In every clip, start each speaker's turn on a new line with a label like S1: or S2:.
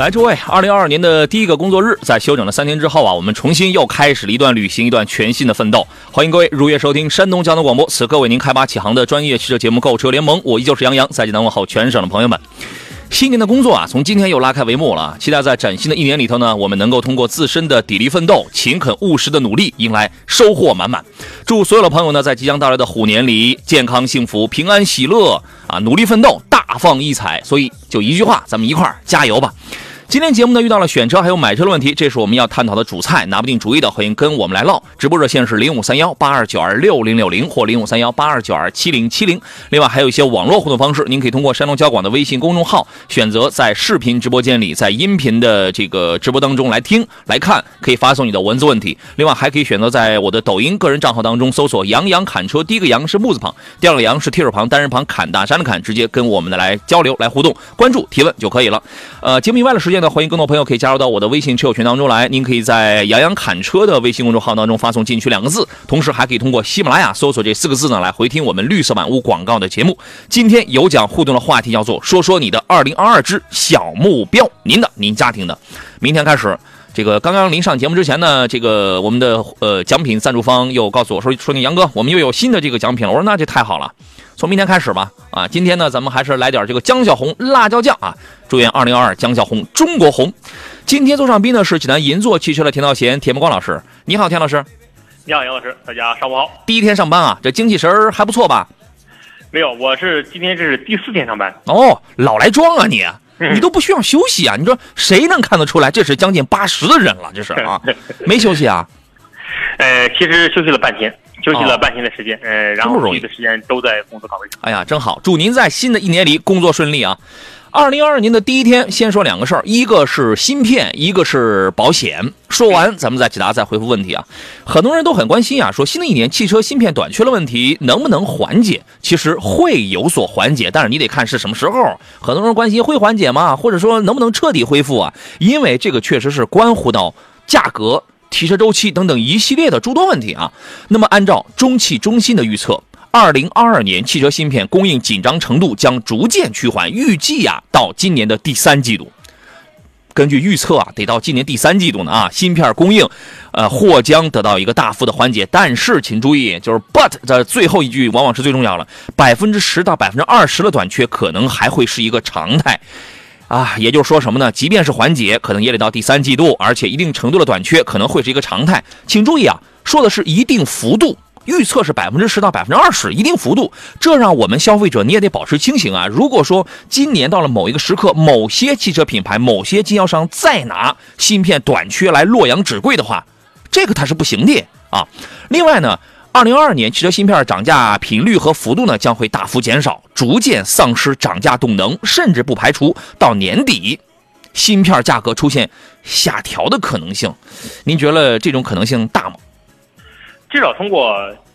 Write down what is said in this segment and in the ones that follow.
S1: 来，诸位，二零二二年的第一个工作日，在休整了三天之后啊，我们重新又开始了一段旅行，一段全新的奋斗。欢迎各位如约收听山东交通广播，此刻为您开拔起航的专业汽车节目《购车联盟》，我依旧是杨洋，在济南问候全省的朋友们。新年的工作啊，从今天又拉开帷幕了。期待在崭新的一年里头呢，我们能够通过自身的砥砺奋斗、勤恳务实的努力，迎来收获满满。祝所有的朋友呢，在即将到来的虎年里，健康幸福、平安喜乐啊，努力奋斗，大放异彩。所以就一句话，咱们一块儿加油吧！今天节目呢遇到了选车还有买车的问题，这是我们要探讨的主菜。拿不定主意的，欢迎跟我们来唠。直播热线是零五三幺八二九二六零六零或零五三幺八二九二七零七零。另外还有一些网络互动方式，您可以通过山东交广的微信公众号，选择在视频直播间里，在音频的这个直播当中来听来看，可以发送你的文字问题。另外还可以选择在我的抖音个人账号当中搜索“杨洋侃车”，第一个“杨”是木字旁，第二个“杨”是提手旁，单人旁，砍大山的砍，直接跟我们的来交流来互动，关注提问就可以了。呃，节目以外的时间那，欢迎更多朋友可以。加入到我的微信车友群当中来，您可以在“杨洋侃车”的微信公众号当中发送“进去”两个字，同时还可以通过喜马拉雅搜索这四个字呢来回听我们绿色满屋广告的节目。今天有奖互动的话题叫做“说说你的2022之小目标”，您的、您家庭的。明天开始，这个刚刚临上节目之前呢，这个我们的呃奖品赞助方又告诉我说说你杨哥，我们又有新的这个奖品了。我说那这太好了。从明天开始吧，啊，今天呢，咱们还是来点这个江小红辣椒酱啊！祝愿二零二二江小红中国红。今天坐上宾的是济南银座汽车的田道贤、田木光老师。你好，田老师。
S2: 你好，杨老师。大家上午好。
S1: 第一天上班啊，这精气神儿还不错吧？
S2: 没有，我是今天这是第四天上班。
S1: 哦，老来装啊你，你都不需要休息啊？你说谁能看得出来这是将近八十的人了？这是啊，没休息啊？
S2: 呃，其实休息了半天。休息了半天的时间，呃，然后其余的时间都在工作岗位上。
S1: 哎呀，真好！祝您在新的一年里工作顺利啊！二零二二年的第一天，先说两个事儿，一个是芯片，一个是保险。说完，咱们再解答，再回复问题啊！很多人都很关心啊，说新的一年汽车芯片短缺的问题能不能缓解？其实会有所缓解，但是你得看是什么时候。很多人关心会缓解吗？或者说能不能彻底恢复啊？因为这个确实是关乎到价格。提车周期等等一系列的诸多问题啊。那么，按照中汽中心的预测，二零二二年汽车芯片供应紧张程度将逐渐趋缓，预计呀，到今年的第三季度。根据预测啊，得到今年第三季度呢啊，芯片供应，呃，或将得到一个大幅的缓解。但是，请注意，就是 but 的最后一句往往是最重要了，百分之十到百分之二十的短缺可能还会是一个常态。啊，也就是说什么呢？即便是缓解，可能也得到第三季度，而且一定程度的短缺可能会是一个常态。请注意啊，说的是一定幅度，预测是百分之十到百分之二十，一定幅度。这让我们消费者你也得保持清醒啊。如果说今年到了某一个时刻，某些汽车品牌、某些经销商再拿芯片短缺来洛阳纸贵的话，这个它是不行的啊。另外呢。二零二二年汽车芯片涨价频率和幅度呢将会大幅减少，逐渐丧失涨价动能，甚至不排除到年底芯片价格出现下调的可能性。您觉得这种可能性大吗？
S2: 至少通过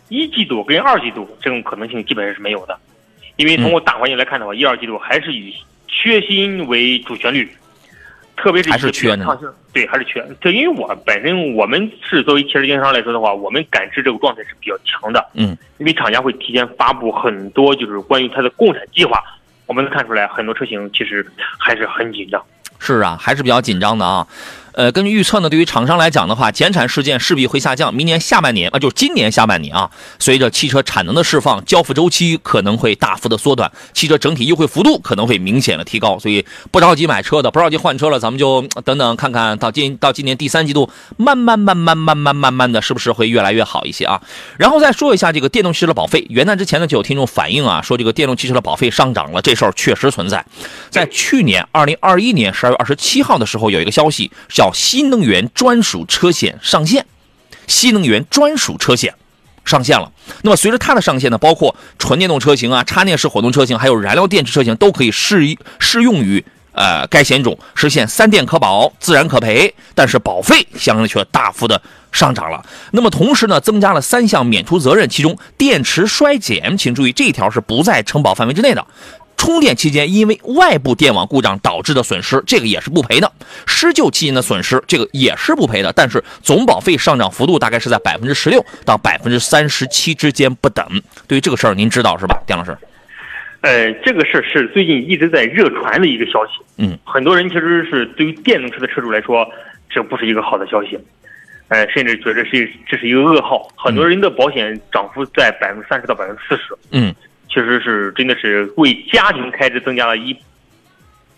S2: 一季度跟二季度这种可能性基本上是没有的，因为通过大环境来看的话，一二季度还是以缺芯为主旋律。特别是
S1: 还是缺呢，
S2: 对，还是缺。这因为我本身我们是作为汽车经销商来说的话，我们感知这个状态是比较强的。
S1: 嗯，
S2: 因为厂家会提前发布很多就是关于它的共产计划，我们能看出来很多车型其实还是很紧张。
S1: 是啊，还是比较紧张的啊。呃，根据预测呢，对于厂商来讲的话，减产事件势必会下降。明年下半年啊，就是今年下半年啊，随着汽车产能的释放，交付周期可能会大幅的缩短，汽车整体优惠幅度可能会明显的提高。所以不着急买车的，不着急换车了，咱们就等等看看到今到今年第三季度，慢慢慢慢慢慢慢慢的，是不是会越来越好一些啊？然后再说一下这个电动汽车的保费。元旦之前呢，就有听众反映啊，说这个电动汽车的保费上涨了，这事儿确实存在。在去年二零二一年十二月二十七号的时候，有一个消息小新能源专属车险上线，新能源专属车险上线了。那么随着它的上线呢，包括纯电动车型啊、插电式混动车型，还有燃料电池车型都可以适适用于呃，该险种实现三电可保、自然可赔，但是保费相应却大幅的上涨了。那么同时呢，增加了三项免除责任，其中电池衰减，请注意这一条是不在承保范围之内的。充电期间因为外部电网故障导致的损失，这个也是不赔的；施救期间的损失，这个也是不赔的。但是总保费上涨幅度大概是在百分之十六到百分之三十七之间不等。对于这个事儿，您知道是吧，丁老师？
S2: 呃，这个事儿是最近一直在热传的一个消息。
S1: 嗯，
S2: 很多人其实是对于电动车的车主来说，这不是一个好的消息，呃，甚至觉得是这是一个噩耗。很多人的保险涨幅在百分之三十到百分之四十。
S1: 嗯。
S2: 确实是，真的是为家庭开支增加了一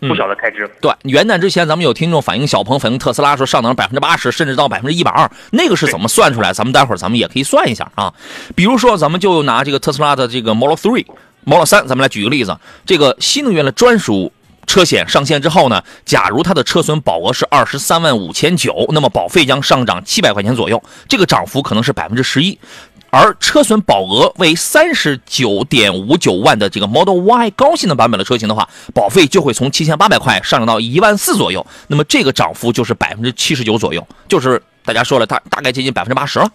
S2: 不小的开支。
S1: 对，元旦之前咱们有听众反映，小鹏反映特斯拉说上涨百分之八十，甚至到百分之一百二，那个是怎么算出来？咱们待会儿咱们也可以算一下啊。比如说，咱们就拿这个特斯拉的这个 Model Three、Model 三，咱们来举个例子。这个新能源的专属车险上线之后呢，假如它的车损保额是二十三万五千九，那么保费将上涨七百块钱左右，这个涨幅可能是百分之十一。而车损保额为三十九点五九万的这个 Model Y 高性能版本的车型的话，保费就会从七千八百块上涨到一万四左右。那么这个涨幅就是百分之七十九左右，就是大家说了，大大概接近百分之八十了，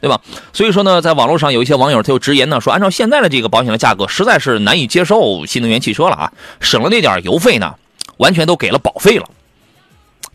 S1: 对吧？所以说呢，在网络上有一些网友他就直言呢，说按照现在的这个保险的价格，实在是难以接受新能源汽车了啊，省了那点油费呢，完全都给了保费了。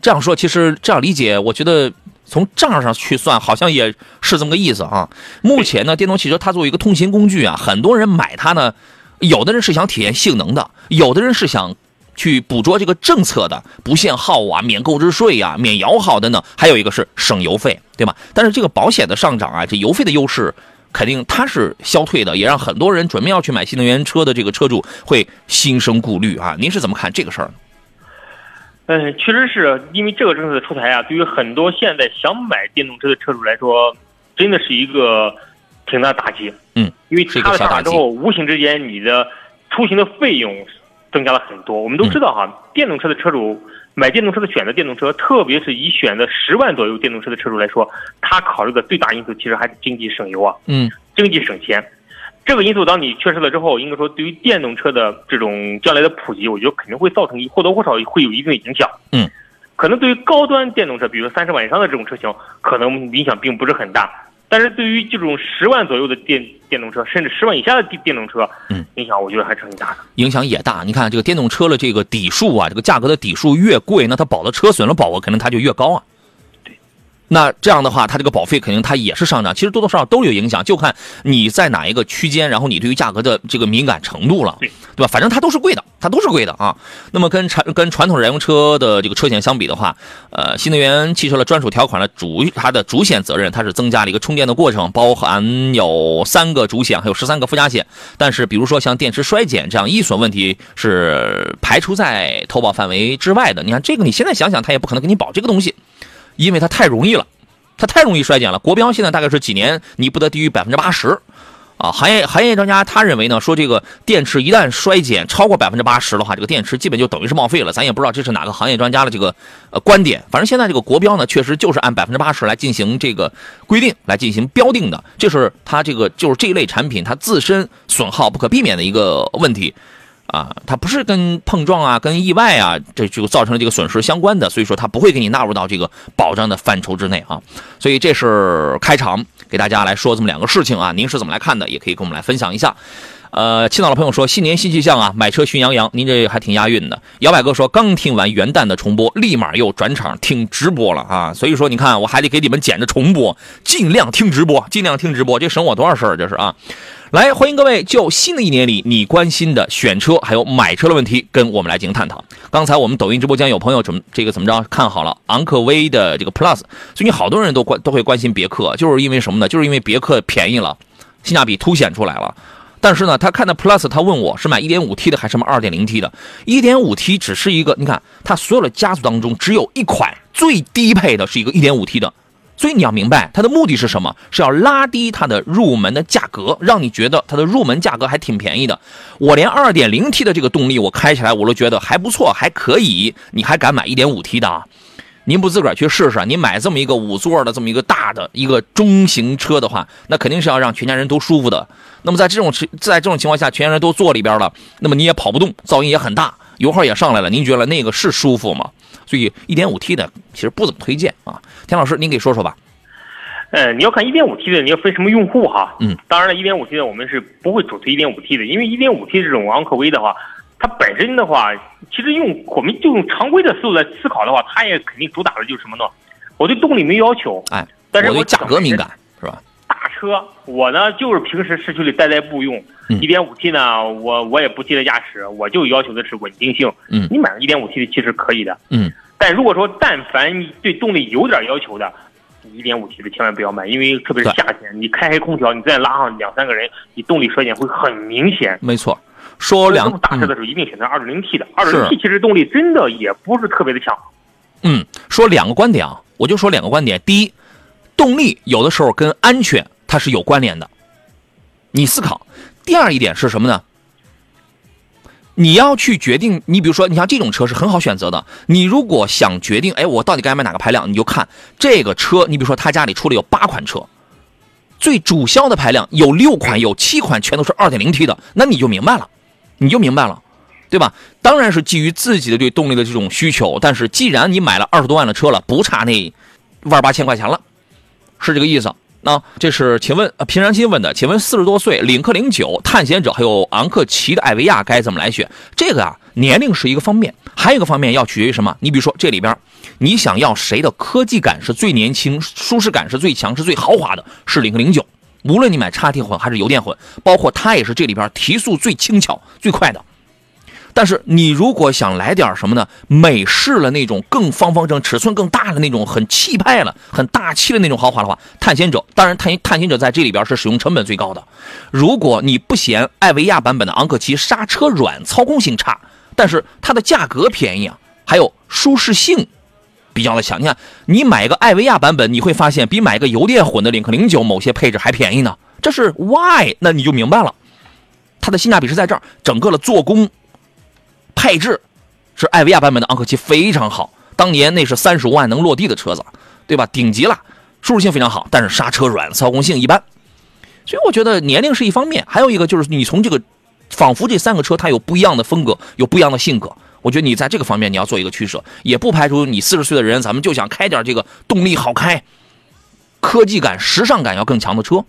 S1: 这样说，其实这样理解，我觉得。从账上去算，好像也是这么个意思啊。目前呢，电动汽车它作为一个通勤工具啊，很多人买它呢，有的人是想体验性能的，有的人是想去捕捉这个政策的不限号啊、免购置税呀、免摇号等等，还有一个是省油费，对吧？但是这个保险的上涨啊，这油费的优势肯定它是消退的，也让很多人准备要去买新能源车的这个车主会心生顾虑啊。您是怎么看这个事儿呢？
S2: 嗯，确实是因为这个政策的出台啊，对于很多现在想买电动车的车主来说，真的是一个挺大的打击。
S1: 嗯，
S2: 因为它上来之后，无形之间你的出行的费用增加了很多。我们都知道哈，电动车的车主买电动车的选择电动车，特别是以选择十万左右电动车的车主来说，他考虑的最大因素其实还是经济省油啊。
S1: 嗯，
S2: 经济省钱。这个因素，当你缺失了之后，应该说对于电动车的这种将来的普及，我觉得肯定会造成或多或少会有一定的影响。
S1: 嗯，
S2: 可能对于高端电动车，比如三十万以上的这种车型，可能影响并不是很大。但是对于这种十万左右的电电动车，甚至十万以下的电电动车，
S1: 嗯，
S2: 影响我觉得还是很大的。
S1: 影响也大。你看这个电动车的这个底数啊，这个价格的底数越贵，那它保的车损了保额可能它就越高啊。那这样的话，它这个保费肯定它也是上涨，其实多多少少都有影响，就看你在哪一个区间，然后你对于价格的这个敏感程度了，对吧？反正它都是贵的，它都是贵的啊。那么跟传跟传统燃油车的这个车险相比的话，呃，新能源汽车的专属条款的主它的主险责任，它是增加了一个充电的过程，包含有三个主险，还有十三个附加险。但是比如说像电池衰减这样易损问题是排除在投保范围之外的。你看这个，你现在想想，它也不可能给你保这个东西。因为它太容易了，它太容易衰减了。国标现在大概是几年，你不得低于百分之八十，啊，行业行业专家他认为呢，说这个电池一旦衰减超过百分之八十的话，这个电池基本就等于是报废了。咱也不知道这是哪个行业专家的这个呃观点，反正现在这个国标呢，确实就是按百分之八十来进行这个规定来进行标定的，这是它这个就是这一类产品它自身损耗不可避免的一个问题。啊，它不是跟碰撞啊、跟意外啊，这就造成了这个损失相关的，所以说它不会给你纳入到这个保障的范畴之内啊。所以这是开场给大家来说这么两个事情啊，您是怎么来看的？也可以跟我们来分享一下。呃，青岛的朋友说新年新气象啊，买车寻洋洋，您这还挺押韵的。摇摆哥说刚听完元旦的重播，立马又转场听直播了啊，所以说你看我还得给你们剪着重播，尽量听直播，尽量听直播，这省我多少事儿这是啊。来，欢迎各位就新的一年里你关心的选车还有买车的问题跟我们来进行探讨。刚才我们抖音直播间有朋友怎么这个怎么着看好了昂科威的这个 Plus，最近好多人都关都会关心别克，就是因为什么呢？就是因为别克便宜了，性价比凸显出来了。但是呢，他看到 Plus，他问我是买 1.5T 的还是买 2.0T 的？1.5T 只是一个，你看它所有的家族当中只有一款最低配的是一个 1.5T 的。所以你要明白，它的目的是什么？是要拉低它的入门的价格，让你觉得它的入门价格还挺便宜的。我连 2.0T 的这个动力我开起来我都觉得还不错，还可以。你还敢买 1.5T 的？啊您不自个儿去试试？你买这么一个五座的这么一个大的一个中型车的话，那肯定是要让全家人都舒服的。那么在这种在这种情况下，全家人都坐里边了，那么你也跑不动，噪音也很大。油耗也上来了，您觉得那个是舒服吗？所以 1.5T 的其实不怎么推荐啊。田老师，您给说说吧。
S2: 呃，你要看 1.5T 的，你要分什么用户哈。
S1: 嗯。
S2: 当然了，1.5T 的我们是不会主推 1.5T 的，因为 1.5T 这种昂科威的话，它本身的话，其实用我们就用常规的思路来思考的话，它也肯定主打的就是什么呢？我对动力没要求，
S1: 哎，
S2: 但是
S1: 我对价格敏感，是吧？
S2: 大车，我呢就是平时市区里代代步用。一点五 T 呢，我我也不激烈驾驶，我就要求的是稳定性。
S1: 嗯，
S2: 你买个一点五 T 的其实可以的。
S1: 嗯，
S2: 但如果说但凡你对动力有点要求的，一点五 T 的千万不要买，因为特别是夏天，你开开空调，你再拉上两三个人，你动力衰减会很明显。
S1: 没错，说两
S2: 大车的时候一定选择二点零 T 的，二点零 T 其实动力真的也不是特别的强。
S1: 嗯，说两个观点啊，我就说两个观点。第一，动力有的时候跟安全它是有关联的，你思考。第二一点是什么呢？你要去决定，你比如说，你像这种车是很好选择的。你如果想决定，哎，我到底该买哪个排量，你就看这个车。你比如说，他家里出了有八款车，最主销的排量有六款，有七款全都是二点零 T 的，那你就明白了，你就明白了，对吧？当然是基于自己的对动力的这种需求，但是既然你买了二十多万的车了，不差那万八千块钱了，是这个意思。那这是，请问平常心问的，请问四十多岁领克零九、探险者还有昂克旗的艾维亚该怎么来选？这个啊，年龄是一个方面，还有一个方面要取决于什么？你比如说这里边，你想要谁的科技感是最年轻、舒适感是最强、是最豪华的？是领克零九，无论你买插电混还是油电混，包括它也是这里边提速最轻巧、最快的。但是你如果想来点什么呢？美式的那种更方方正、尺寸更大的那种很气派了、很大气的那种豪华的话，探险者当然探探险者在这里边是使用成本最高的。如果你不嫌艾维亚版本的昂克旗刹车软、操控性差，但是它的价格便宜啊，还有舒适性比较的强。你看，你买个艾维亚版本，你会发现比买个油电混的领克零九某些配置还便宜呢。这是 why？那你就明白了，它的性价比是在这儿，整个的做工。配置是艾维亚版本的昂克旗非常好，当年那是三十五万能落地的车子，对吧？顶级了，舒适性非常好，但是刹车软，操控性一般。所以我觉得年龄是一方面，还有一个就是你从这个，仿佛这三个车它有不一样的风格，有不一样的性格。我觉得你在这个方面你要做一个取舍，也不排除你四十岁的人，咱们就想开点这个动力好开、科技感、时尚感要更强的车，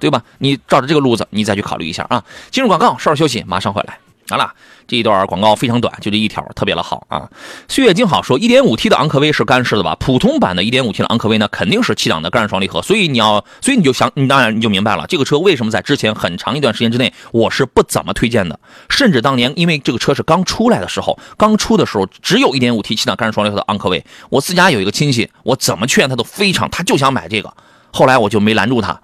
S1: 对吧？你照着这个路子，你再去考虑一下啊。进入广告，稍事休息，马上回来。好了。这一段广告非常短，就这一条，特别的好啊！岁月静好说，1.5T 的昂科威是干式的吧？普通版的 1.5T 的昂科威呢，肯定是七档的干式双离合。所以你要，所以你就想，你当然你就明白了，这个车为什么在之前很长一段时间之内，我是不怎么推荐的。甚至当年因为这个车是刚出来的时候，刚出的时候只有一点五 T 七档干式双离合的昂科威，我自家有一个亲戚，我怎么劝他都非常，他就想买这个。后来我就没拦住他。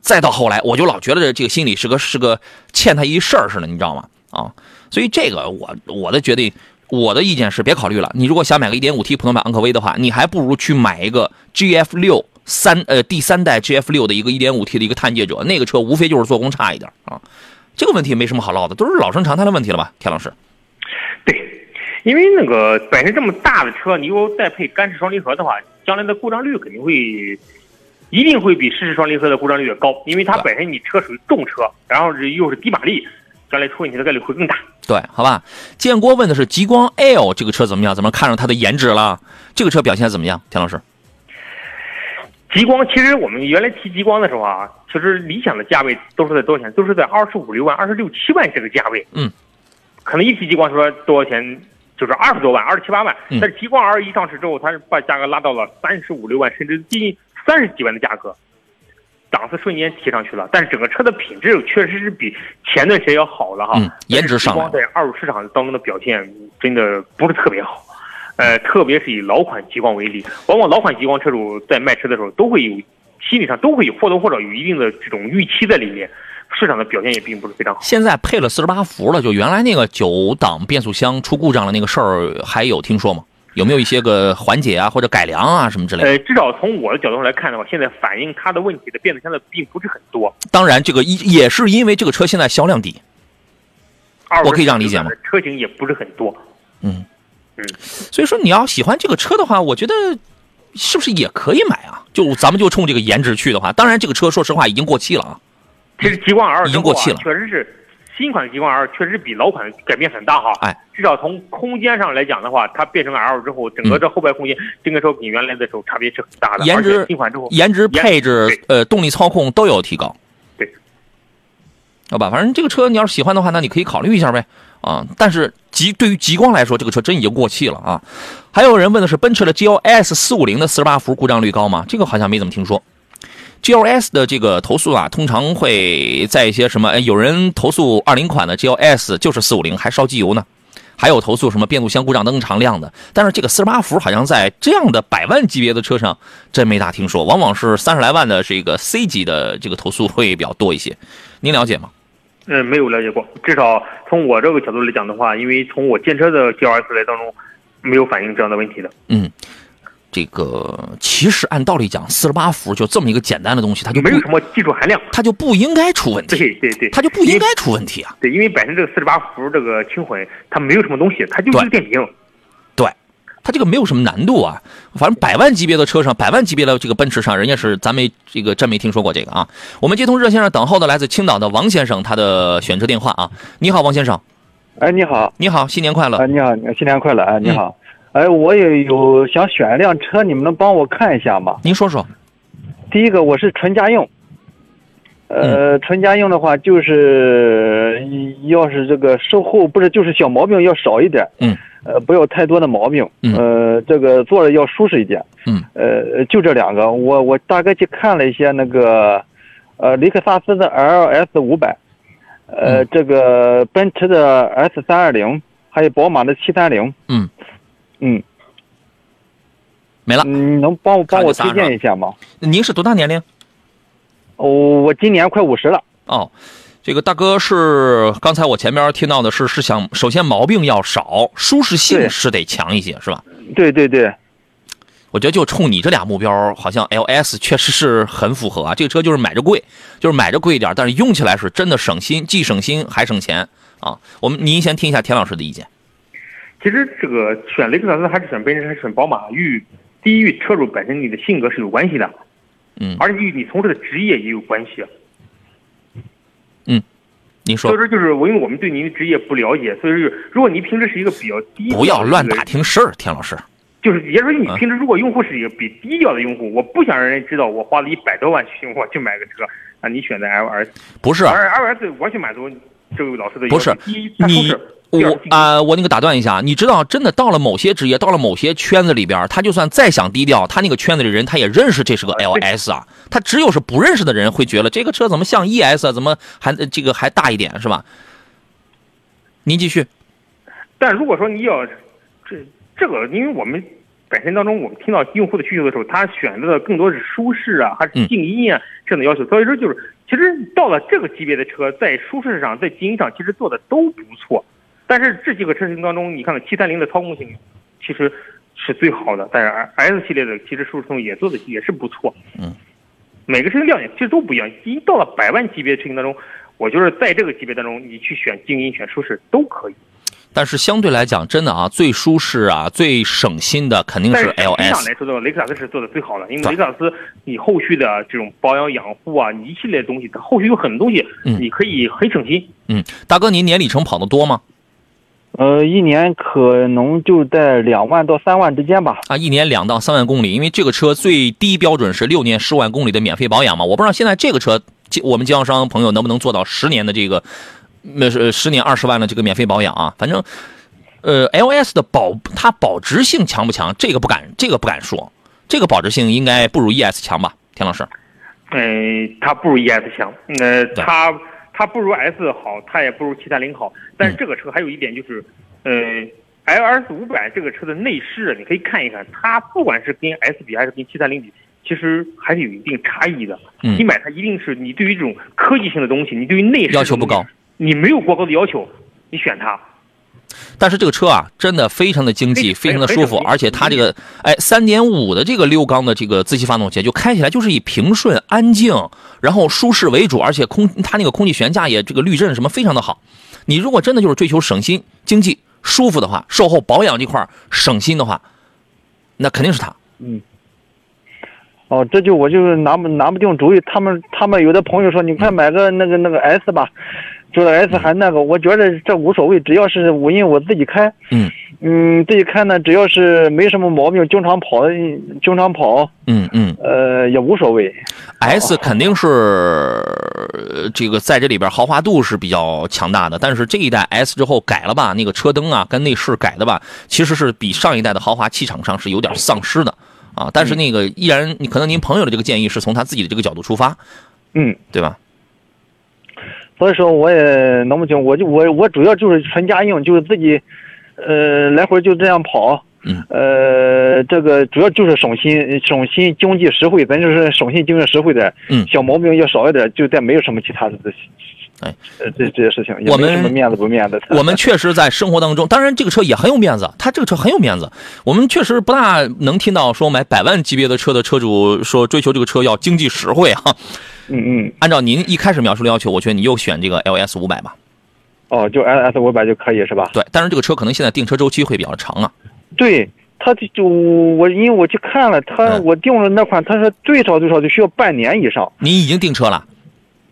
S1: 再到后来，我就老觉得这个心里是个是个欠他一事儿似的，你知道吗？啊！所以这个我我的决定，我的意见是别考虑了。你如果想买个 1.5T 普通版昂科威的话，你还不如去买一个 GF 六三呃第三代 GF 六的一个 1.5T 的一个探界者，那个车无非就是做工差一点啊。这个问题没什么好唠的，都是老生常谈的问题了吧，田老师？
S2: 对，因为那个本身这么大的车，你又再配干式双离合的话，将来的故障率肯定会一定会比湿式双离合的故障率要高，因为它本身你车属于重车，然后又是低马力。将来出问题的概率会更大。
S1: 对，好吧。建国问的是极光 L 这个车怎么样？怎么看上它的颜值了？这个车表现怎么样？田老师，
S2: 极光其实我们原来提极光的时候啊，其实理想的价位都是在多少钱？都是在二十五六万、二十六七万这个价位。
S1: 嗯，
S2: 可能一提极光说多少钱，就是二十多万、二十七八万。但是极光 R 一上市之后，它是把价格拉到了三十五六万，甚至接近三十几万的价格。档次瞬间提上去了，但是整个车的品质确实是比前段时间要好了哈。
S1: 嗯，颜值上。
S2: 光在二手市场当中的表现真的不是特别好，呃，特别是以老款极光为例，往往老款极光车主在卖车的时候都会有心理上都会有或多或少有一定的这种预期在里面，市场的表现也并不是非常好。
S1: 现在配了四十八伏了，就原来那个九档变速箱出故障了那个事儿还有听说吗？有没有一些个缓解啊，或者改良啊，什么之类的？
S2: 呃，至少从我的角度上来看的话，现在反映它的问题的变速箱的并不是很多。
S1: 当然，这个一也是因为这个车现在销量低，我可以这样理解吗？
S2: 车型也不是很多。
S1: 嗯
S2: 嗯，
S1: 所以说你要喜欢这个车的话，我觉得是不是也可以买啊？就咱们就冲这个颜值去的话，当然这个车说实话已经过气了啊。
S2: 其实极光 R
S1: 已经过气了，
S2: 确实是新款的极光 L 确实比老款改变很大哈。
S1: 哎，
S2: 至少从空间上来讲的话，它变成 L 之后，整个这后排空间，这个车比原来的时候差别是很大的。
S1: 颜值
S2: 新款之后，
S1: 颜值配置呃动力操控都有提高。
S2: 对，
S1: 好吧，反正这个车你要是喜欢的话，那你可以考虑一下呗。啊，但是极对于极光来说，这个车真已经过气了啊。还有人问的是，奔驰的 GLS 四五零的四十八伏故障率高吗？这个好像没怎么听说。GLS 的这个投诉啊，通常会在一些什么？哎，有人投诉二零款的 GLS 就是四五零还烧机油呢，还有投诉什么变速箱故障灯常亮的。但是这个四十八伏好像在这样的百万级别的车上真没大听说，往往是三十来万的这个 C 级的这个投诉会比较多一些。您了解吗？
S2: 嗯，没有了解过。至少从我这个角度来讲的话，因为从我见车的 GLS 来当中，没有反映这样的问题的。
S1: 嗯。这个其实按道理讲，四十八伏就这么一个简单的东西，它就
S2: 没有什么技术含量，
S1: 它就不应该出问题。
S2: 对对对，
S1: 它就不应该出问题啊。
S2: 对，因为本身这个四十八伏这个轻混，它没有什么东西，它就是个电瓶。
S1: 对，它这个没有什么难度啊。反正百万级别的车上，百万级别的这个奔驰上，人家是咱没这个真没听说过这个啊。我们接通热线上等候的来自青岛的王先生，他的选车电话啊。你好，王先生。
S3: 哎，你好，
S1: 你好，新年快乐。
S3: 哎，你好，新年快乐。哎，你好。哎，我也有想选一辆车，你们能帮我看一下吗？
S1: 您说说。
S3: 第一个，我是纯家用。呃，纯家用的话，就是要是这个售后不是就是小毛病要少一点。
S1: 嗯。
S3: 呃，不要太多的毛病。
S1: 嗯。
S3: 呃，这个坐着要舒适一点。
S1: 嗯。
S3: 呃，就这两个，我我大概去看了一些那个，呃，雷克萨斯的 LS 五百，呃，这个奔驰的 S 三二零，还有宝马的七三零。
S1: 嗯。
S3: 嗯，
S1: 没了。
S3: 你能帮我帮我推荐一下吗？
S1: 您是多大年龄？
S3: 哦，我今年快五十了。
S1: 哦，这个大哥是刚才我前边听到的是是想首先毛病要少，舒适性是得强一些，是吧？
S3: 对对对。
S1: 我觉得就冲你这俩目标，好像 LS 确实是很符合啊。这个车就是买着贵，就是买着贵一点，但是用起来是真的省心，既省心还省钱啊。我们您先听一下田老师的意见。
S2: 其实这个选雷克萨斯还是选奔驰还是选宝马，与第一与车主本身你的性格是有关系的，
S1: 嗯，
S2: 而且与你从事的职业也有关系，
S1: 嗯，您说，
S2: 所以说就是我因为我们对您的职业不了解，所以说如果您平时是一个比较低，
S1: 不要乱打听事儿，田老师，
S2: 就是也就是说你平时如果用户是一个比低调的用户，我不想让人知道我花了一百多万去我去买个车啊，你选择 L S
S1: 不是
S2: ，L L S 我去满足这位老师的
S1: 不是
S2: 你。
S1: 我啊，我那个打断一下，你知道，真的到了某些职业，到了某些圈子里边，他就算再想低调，他那个圈子里人他也认识这是个 L S 啊。他只有是不认识的人会觉得这个车怎么像 E S 啊，怎么还这个还大一点是吧？您继续。
S2: 但如果说你要这这个，因为我们本身当中，我们听到用户的需求的时候，他选择的更多是舒适啊，还是静音啊这样的要求。所以说，就是其实到了这个级别的车，在舒适上，在静音上，其实做的都不错。但是这几个车型当中，你看七三零的操控性其实是最好的，但是 S 系列的其实舒适性也做的也是不错。
S1: 嗯，
S2: 每个车型亮点其实都不一样。一到了百万级别车型当中，我觉得在这个级别当中，你去选静音、选舒适都可以。
S1: 但是相对来讲，真的啊，最舒适啊、最省心的肯定是 L S。
S2: 上来说的话，雷克萨斯是做的最好的，因为雷克萨斯你后续的这种保养养护啊，一系列东西，它后续有很多东西，你可以很省心。
S1: 嗯，大哥，您年里程跑的多吗？
S3: 呃，一年可能就在两万到三万之间吧。
S1: 啊，一年两到三万公里，因为这个车最低标准是六年十万公里的免费保养嘛。我不知道现在这个车，我们经销商朋友能不能做到十年的这个，那是十年二十万的这个免费保养啊？反正，呃，L S 的保它保值性强不强？这个不敢，这个不敢说。这个保值性应该不如 E S 强吧，田老师？
S2: 嗯，它不如 E S 强。呃，它。它不如 S 好，它也不如七三零好，但是这个车还有一点就是，呃，L S 五百这个车的内饰你可以看一看，它不管是跟 S 比还是跟七三零比，其实还是有一定差异的。你买它一定是你对于这种科技性的东西，你对于内饰
S1: 要求不高，
S2: 你没有过高的要求，你选它。
S1: 但是这个车啊，真的非常的经济，非常的舒服，而且它这个哎，三点五的这个六缸的这个自吸发动机，就开起来就是以平顺、安静，然后舒适为主，而且空它那个空气悬架也这个滤震什么非常的好。你如果真的就是追求省心、经济、舒服的话，售后保养这块省心的话，那肯定是它。
S3: 嗯。哦，这就我就拿不拿不定主意。他们他们有的朋友说，你快买个那个那个 S 吧。除了 S 还那个，我觉得这无所谓，只要是我因为我自己开，
S1: 嗯
S3: 嗯，自己开呢，只要是没什么毛病，经常跑，经常跑，
S1: 嗯嗯
S3: 呃，也无所谓。
S1: ，S 肯定是呃这个在这里边豪华度是比较强大的，但是这一代 S 之后改了吧，那个车灯啊跟内饰改的吧，其实是比上一代的豪华气场上是有点丧失的啊。但是那个依然，你可能您朋友的这个建议是从他自己的这个角度出发，
S3: 嗯，
S1: 对吧？
S3: 所以说我也弄不清，我就我我主要就是纯家用，就是自己，呃，来回就这样跑。
S1: 嗯，
S3: 呃，这个主要就是省心、省心、经济实惠，咱就是省心、经济实惠点。
S1: 嗯
S3: 小毛病要少一点，就再没有什么其他的这。
S1: 哎，
S3: 呃，这这些事情
S1: 我们
S3: 什么面子不面子的。
S1: 我们确实在生活当中，当然这个车也很有面子，它这个车很有面子。我们确实不大能听到说买百万级别的车的车主说追求这个车要经济实惠啊。
S3: 嗯嗯，
S1: 按照您一开始描述的要求，我觉得你又选这个 LS 五百吧。
S3: 哦，就 LS 五百就可以是吧？
S1: 对，但是这个车可能现在订车周期会比较长啊。
S3: 对，他就就我因为我去看了，他
S1: 嗯
S3: 我订了那款，他说最少最少就需要半年以上。
S1: 您已经订车了？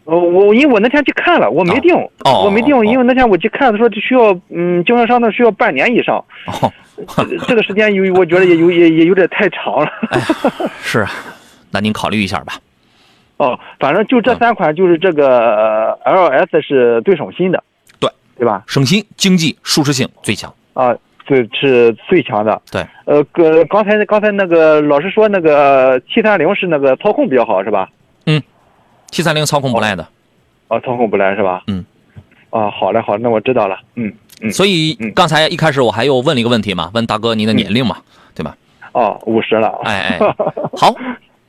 S3: 呃，我因为我那天去看了，我没订，
S1: 哦
S3: 我没订
S1: 哦，
S3: 因为那天我去看，他说就需要，嗯，经销商那需要半年以上，
S1: 哦，
S3: 呃 这个时间有，我觉得也有也也有点太长了。
S1: 是啊，那您考虑一下吧。
S3: 哦，反正就这
S1: 嗯
S3: 三款，就是这个呃 LS 是最省心的，
S1: 对
S3: 对吧？
S1: 省心、经济、舒适性最强。
S3: 啊，最是最强的。
S1: 对，
S3: 呃，个刚才刚才那个老师说那个七三零是那个操控比较好是吧？
S1: 嗯七三零操控不赖的，
S3: 啊，操控不赖是吧？
S1: 嗯。
S3: 啊，好嘞，好嘞，那我知道了。嗯嗯。
S1: 所以
S3: 嗯
S1: 刚才一开始我还又问了一个问题嘛，问大哥您的年龄嘛，对吧？
S3: 哦，五十了。
S1: 哎哎，好，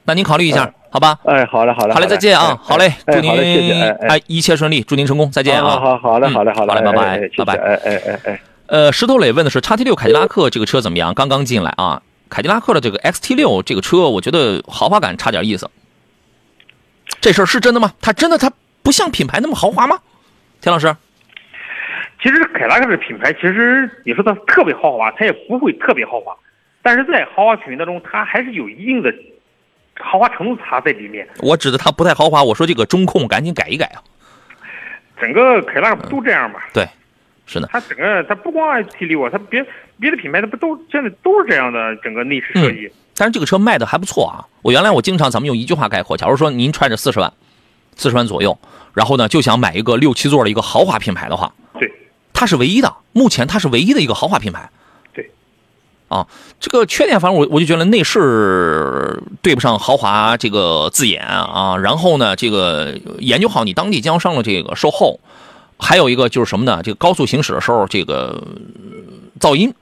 S1: 那您考虑一下，好吧？
S3: 哎，好嘞，好嘞，
S1: 好嘞，再见啊！好嘞，祝您
S3: 哎好嘞，谢谢，哎
S1: 一切顺利，祝您成功，再见啊！
S3: 好好嘞，
S1: 嗯
S3: 好嘞，好嘞，
S1: 好嘞拜拜拜拜
S3: 哎哎哎哎，
S1: 呃，石头磊问的是叉 T 六凯迪拉克这个车怎么样？刚刚进来啊，凯迪拉克的这个 XT 六这个车，我觉得豪华感差点意思。这事儿是真的吗？它真的它不像品牌那么豪华吗？田老师，
S2: 其实凯迪拉克的品牌，其实你说它特别豪华，它也不会特别豪华，但是在豪华品牌当中，它还是有一定的豪华程度差在里面。
S1: 我指的它不太豪华，我说这个中控赶紧改一改啊！
S2: 整个凯迪拉不都这样吗？
S1: 对，是的，
S2: 它整个它不光 T 六啊，它别别的品牌它不都现在都是这样的整个内饰设计。
S1: 但是这个车卖的还不错啊。我原来我经常咱们用一句话概括，假如说您揣着四十万，四十万左右，然后呢就想买一个六七座的一个豪华品牌的话，
S2: 对，
S1: 它是唯一的，目前它是唯一的一个豪华品牌。啊，这个缺点反正我我就觉得内饰对不上豪华这个字眼啊，然后呢，这个研究好你当地经销商的这个售后，还有一个就是什么呢？这个高速行驶的时候，这个噪音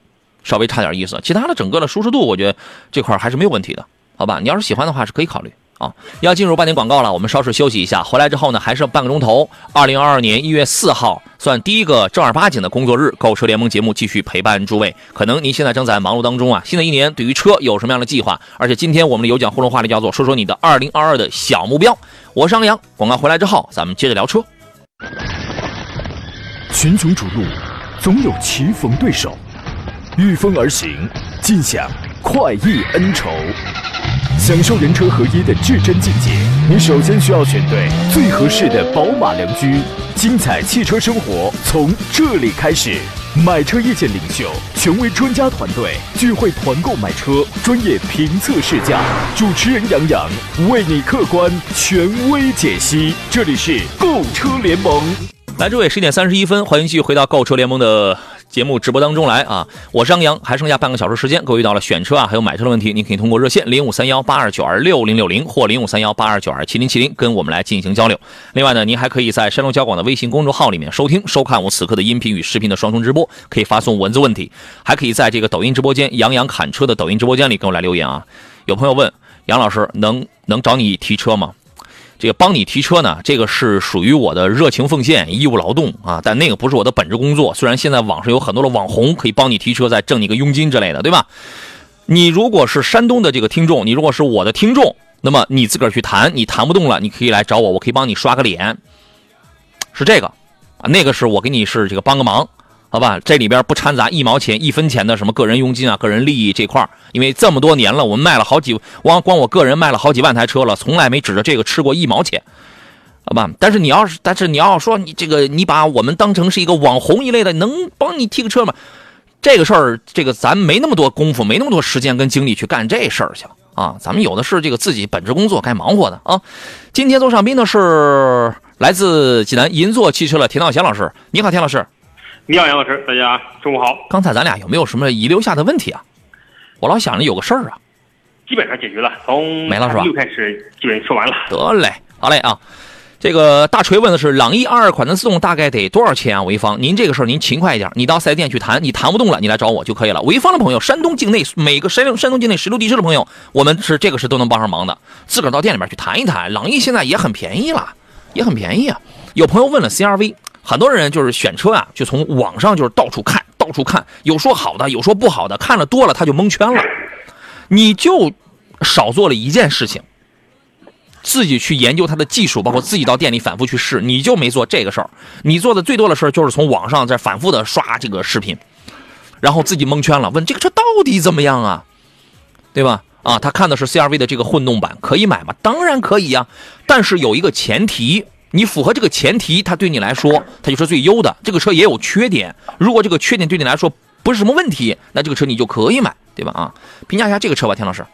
S1: 稍微差点意思，其他的整个的舒适度，我觉得这块还是没有问题的，好吧？你要是喜欢的话，是可以考虑啊。要进入半点广告了，我们稍事休息一下，回来之后呢，还是半个钟头。二零二二年一月四号，算第一个正儿八经的工作日，购车联盟节目继续陪伴诸位。可能您现在正在忙碌当中啊，新的一年对于车有什么样的计划？而且今天我们的有奖互动话题叫做“说说你的二零二二的小目标”。我是杨洋，广告回来之后，咱们接着聊车。
S4: 群雄逐鹿，总有棋逢对手，御风而行，尽享快意恩仇。享受人车合一的至臻境界，你首先需要选对最合适的宝马良驹。精彩汽车生活从这里开始。买车意见领袖，权威专家团队聚会团购买车，专业评测试驾，主持人杨洋为你客观权威解析。这里是购车联盟。
S1: 来，诸位，十点三十一分，欢迎继续回到购车联盟的节目直播当中来啊！我是张扬，还剩下半个小时时间，各位遇到了选车啊，还有买车的问题，您可以通过热线零五三幺八二九二六零六零或零五三幺八二九二七零七零跟我们来进行交流。另外呢，您还可以在山东交广的微信公众号里面收听、收看我此刻的音频与视频的双重直播，可以发送文字问题，还可以在这个抖音直播间杨洋侃车的抖音直播间里跟我来留言啊。有朋友问杨老师，能能找你提车吗？这个帮你提车呢，这个是属于我的热情奉献、义务劳动啊，但那个不是我的本职工作。虽然现在网上有很多的网红可以帮你提车，再挣你个佣金之类的，对吧？你如果是山东的这个听众，你如果是我的听众，那么你自个儿去谈，你谈不动了，你可以来找我，我可以帮你刷个脸，是这个啊，那个是我给你是这个帮个忙。好吧，这里边不掺杂一毛钱、一分钱的什么个人佣金啊、个人利益这块，因为这么多年了，我们卖了好几，光光我个人卖了好几万台车了，从来没指着这个吃过一毛钱，好吧？但是你要是，但是你要说你这个，你把我们当成是一个网红一类的，能帮你提个车吗？这个事儿，这个咱没那么多功夫，没那么多时间跟精力去干这事儿去啊。咱们有的是这个自己本职工作该忙活的啊。今天做上宾的是来自济南银座汽车的田道贤老师，你好，田老师。
S2: 你好，杨老师，大家中午好。
S1: 刚才咱俩有没有什么遗留下的问题啊？我老想着有个事儿啊。
S2: 基本上解决了，从
S1: 没了是吧？
S2: 六开始基本说完了。
S1: 得嘞，好嘞啊。这个大锤问的是朗逸二二款的自动大概得多少钱啊？潍坊，您这个事儿您勤快一点，你到四 S 店去谈，你谈不动了，你来找我就可以了。潍坊的朋友，山东境内每个山山东境内十六地市的朋友，我们是这个是都能帮上忙的。自个儿到店里面去谈一谈，朗逸现在也很便宜了，也很便宜啊。有朋友问了 CRV，很多人就是选车啊，就从网上就是到处看，到处看，有说好的，有说不好的，看了多了他就蒙圈了。你就少做了一件事情。自己去研究它的技术，包括自己到店里反复去试，你就没做这个事儿。你做的最多的事儿就是从网上在反复的刷这个视频，然后自己蒙圈了，问这个车到底怎么样啊？对吧？啊，他看的是 CRV 的这个混动版，可以买吗？当然可以呀，但是有一个前提，你符合这个前提，它对你来说它就是最优的。这个车也有缺点，如果这个缺点对你来说不是什么问题，那这个车你就可以买，对吧？啊，评价一下这个车吧，田老师。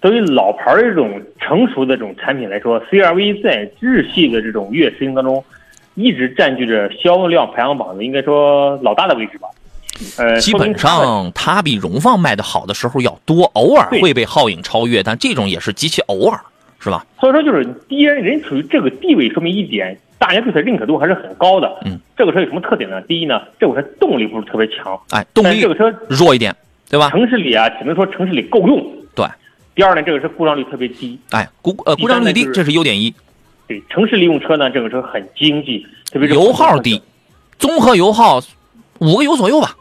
S2: 对于老牌的这种成熟的这种产品来说，CRV 在日系的这种越野车型当中，一直占据着销量排行榜的应该说老大的位置吧。呃，
S1: 基本上它比荣放卖的好的时候要多，偶尔会被皓影超越，但这种也是极其偶尔，是吧？
S2: 所以说，就是第一人处于这个地位，说明一点，大家对它认可度还是很高的。
S1: 嗯，
S2: 这个车有什么特点呢？第一呢，这个车动力不是特别强，
S1: 哎，动力
S2: 这个车
S1: 弱一点，对吧？
S2: 城市里啊，只能说城市里够用。
S1: 对。
S2: 第二呢，这个车故障率特别低，
S1: 哎，故呃故障率低，这是优点一。
S2: 对，城市利用车呢，这个车很经济，特别是
S1: 油耗低，综合油耗五个油左右吧。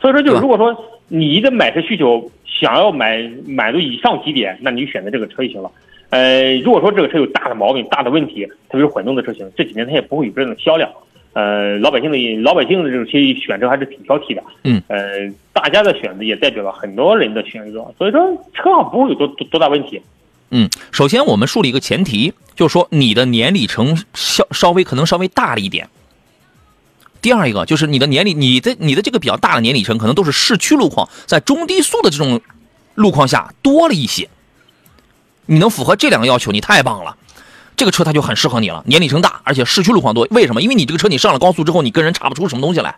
S2: 所以说，就是如果说你的买车需求想要买满足以上几点，那你就选择这个车就行了。呃，如果说这个车有大的毛病、大的问题，特别是混动的车型，这几年它也不会有这样的销量。呃，老百姓的老百姓的这种其实选择还是挺挑剔的。
S1: 嗯。
S2: 呃，大家的选择也代表了很多人的选择，所以说车上不会有多多多大问题。
S1: 嗯，首先我们树立一个前提，就是说你的年里程稍稍微可能稍微大了一点。第二一个就是你的年龄你的你的这个比较大的年里程，可能都是市区路况，在中低速的这种路况下多了一些。你能符合这两个要求，你太棒了。这个车它就很适合你了，年里程大，而且市区路况多。为什么？因为你这个车你上了高速之后，你跟人差不出什么东西来。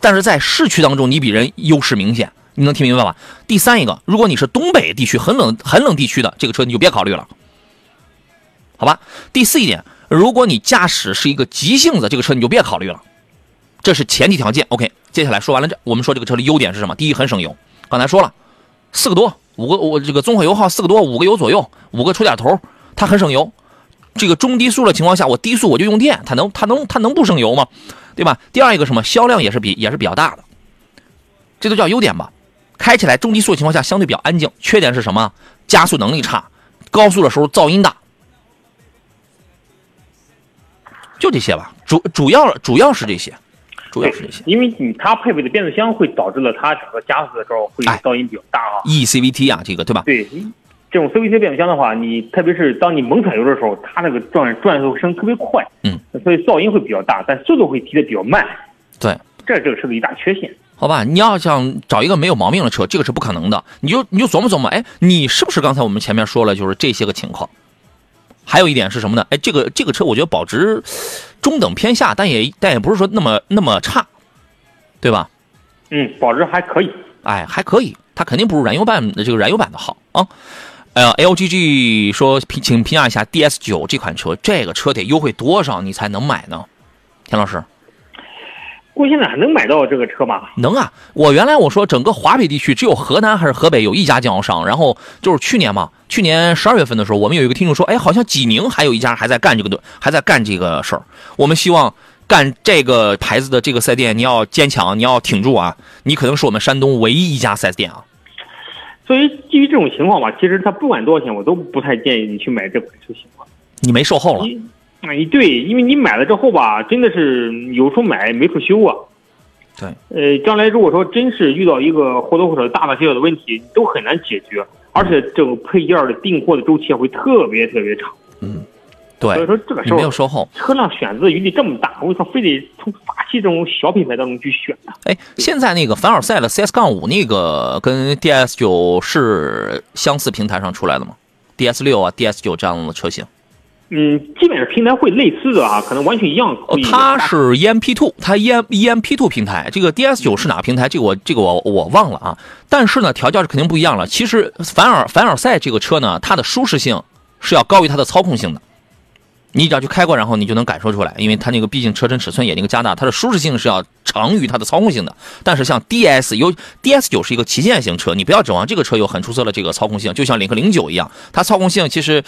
S1: 但是在市区当中，你比人优势明显，你能听明白吧？第三一个，如果你是东北地区很冷很冷地区的这个车，你就别考虑了，好吧？第四一点，如果你驾驶是一个急性子，这个车你就别考虑了，这是前提条件。OK，接下来说完了这，我们说这个车的优点是什么？第一，很省油，刚才说了，四个多，五个我这个综合油耗四个多，五个油左右，五个出点头，它很省油。这个中低速的情况下，我低速我就用电，它能它能它能不省油吗？对吧？第二一个什么销量也是比也是比较大的，这都叫优点吧。开起来中低速情况下相对比较安静，缺点是什么？加速能力差，高速的时候噪音大，就这些吧。主主要主要是这些，主要是这些。
S2: 因为你它配备的变速箱会导致了它整个加速的时候会噪音比较大啊。
S1: E CVT 啊，这个对吧？
S2: 对。这种 CVT 变速箱的话，你特别是当你猛踩油的时候，它那个转转速声特别快，
S1: 嗯，
S2: 所以噪音会比较大，但速度会提的比较慢。
S1: 对，
S2: 这是这个车的一大缺陷。
S1: 好吧，你要想找一个没有毛病的车，这个是不可能的。你就你就琢磨琢磨，哎，你是不是刚才我们前面说了，就是这些个情况？还有一点是什么呢？哎，这个这个车我觉得保值中等偏下，但也但也不是说那么那么差，对吧？
S2: 嗯，保值还可以。
S1: 哎，还可以，它肯定不如燃油版的这个燃油版的好啊。呃，LGG 说评，请评价一下 DS 九这款车，这个车得优惠多少你才能买呢？田老师，
S2: 过现在还能买到这个车吗？
S1: 能啊！我原来我说整个华北地区只有河南还是河北有一家经销商，然后就是去年嘛，去年十二月份的时候，我们有一个听众说，哎，好像济宁还有一家还在干这个的，还在干这个事儿。我们希望干这个牌子的这个四 S 店，你要坚强，你要挺住啊！你可能是我们山东唯一一家四 S 店啊。
S2: 所以基于这种情况吧，其实它不管多少钱，我都不太建议你去买这款车型了。
S1: 你没售后了？
S2: 哎，对，因为你买了之后吧，真的是有处买没处修啊。
S1: 对。
S2: 呃，将来如果说真是遇到一个或多或少大大小小的问题，都很难解决，而且这个配件的订货的周期会特别特别长。
S1: 嗯。对，
S2: 所以说这个时候
S1: 没有售后，
S2: 车辆选择余地这么大，为什么非得从法系这种小品牌当中去选呢？
S1: 哎，现在那个凡尔赛的 CS 杠五那个跟 DS 九是相似平台上出来的吗？DS 六啊，DS 九这样的车型？
S2: 嗯，基本上平台会类似的啊，可能完全一样。
S1: 哦，它是 EMP Two，它 E EMP Two 平台。这个 DS 九是哪个平台？这个我这个我我忘了啊。但是呢，调教是肯定不一样了。其实凡尔凡尔赛这个车呢，它的舒适性是要高于它的操控性的。你只要去开过，然后你就能感受出来，因为它那个毕竟车身尺寸也那个加大，它的舒适性是要长于它的操控性的。但是像 DS 有 DS 九是一个旗舰型车，你不要指望这个车有很出色的这个操控性，就像领克零九一样，它操控性其实。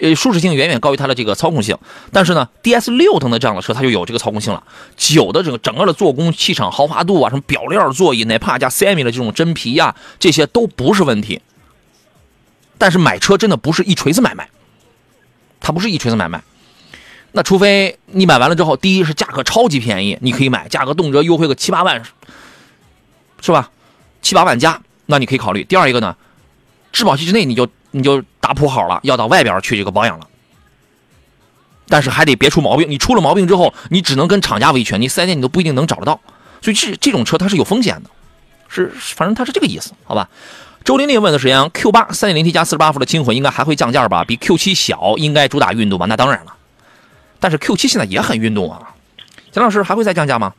S1: 呃，舒适性远远高于它的这个操控性，但是呢，DS 六等的这样的车，它就有这个操控性了。九的整个整个的做工、气场、豪华度啊，什么表链座椅、哪怕加 semi 的这种真皮呀，这些都不是问题。但是买车真的不是一锤子买卖，它不是一锤子买卖。那除非你买完了之后，第一是价格超级便宜，你可以买，价格动辄优惠个七八万，是吧？七八万加，那你可以考虑。第二一个呢，质保期之内你就。你就打铺好了，要到外边去这个保养了，但是还得别出毛病。你出了毛病之后，你只能跟厂家维权，你四 S 店你都不一定能找得到。所以这这种车它是有风险的，是反正它是这个意思，好吧？周玲玲问的是杨 Q 八三点零 T 加四十八伏的轻混应该还会降价吧？比 Q 七小，应该主打运动吧？那当然了，但是 Q 七现在也很运动啊。钱老师还会再降价吗？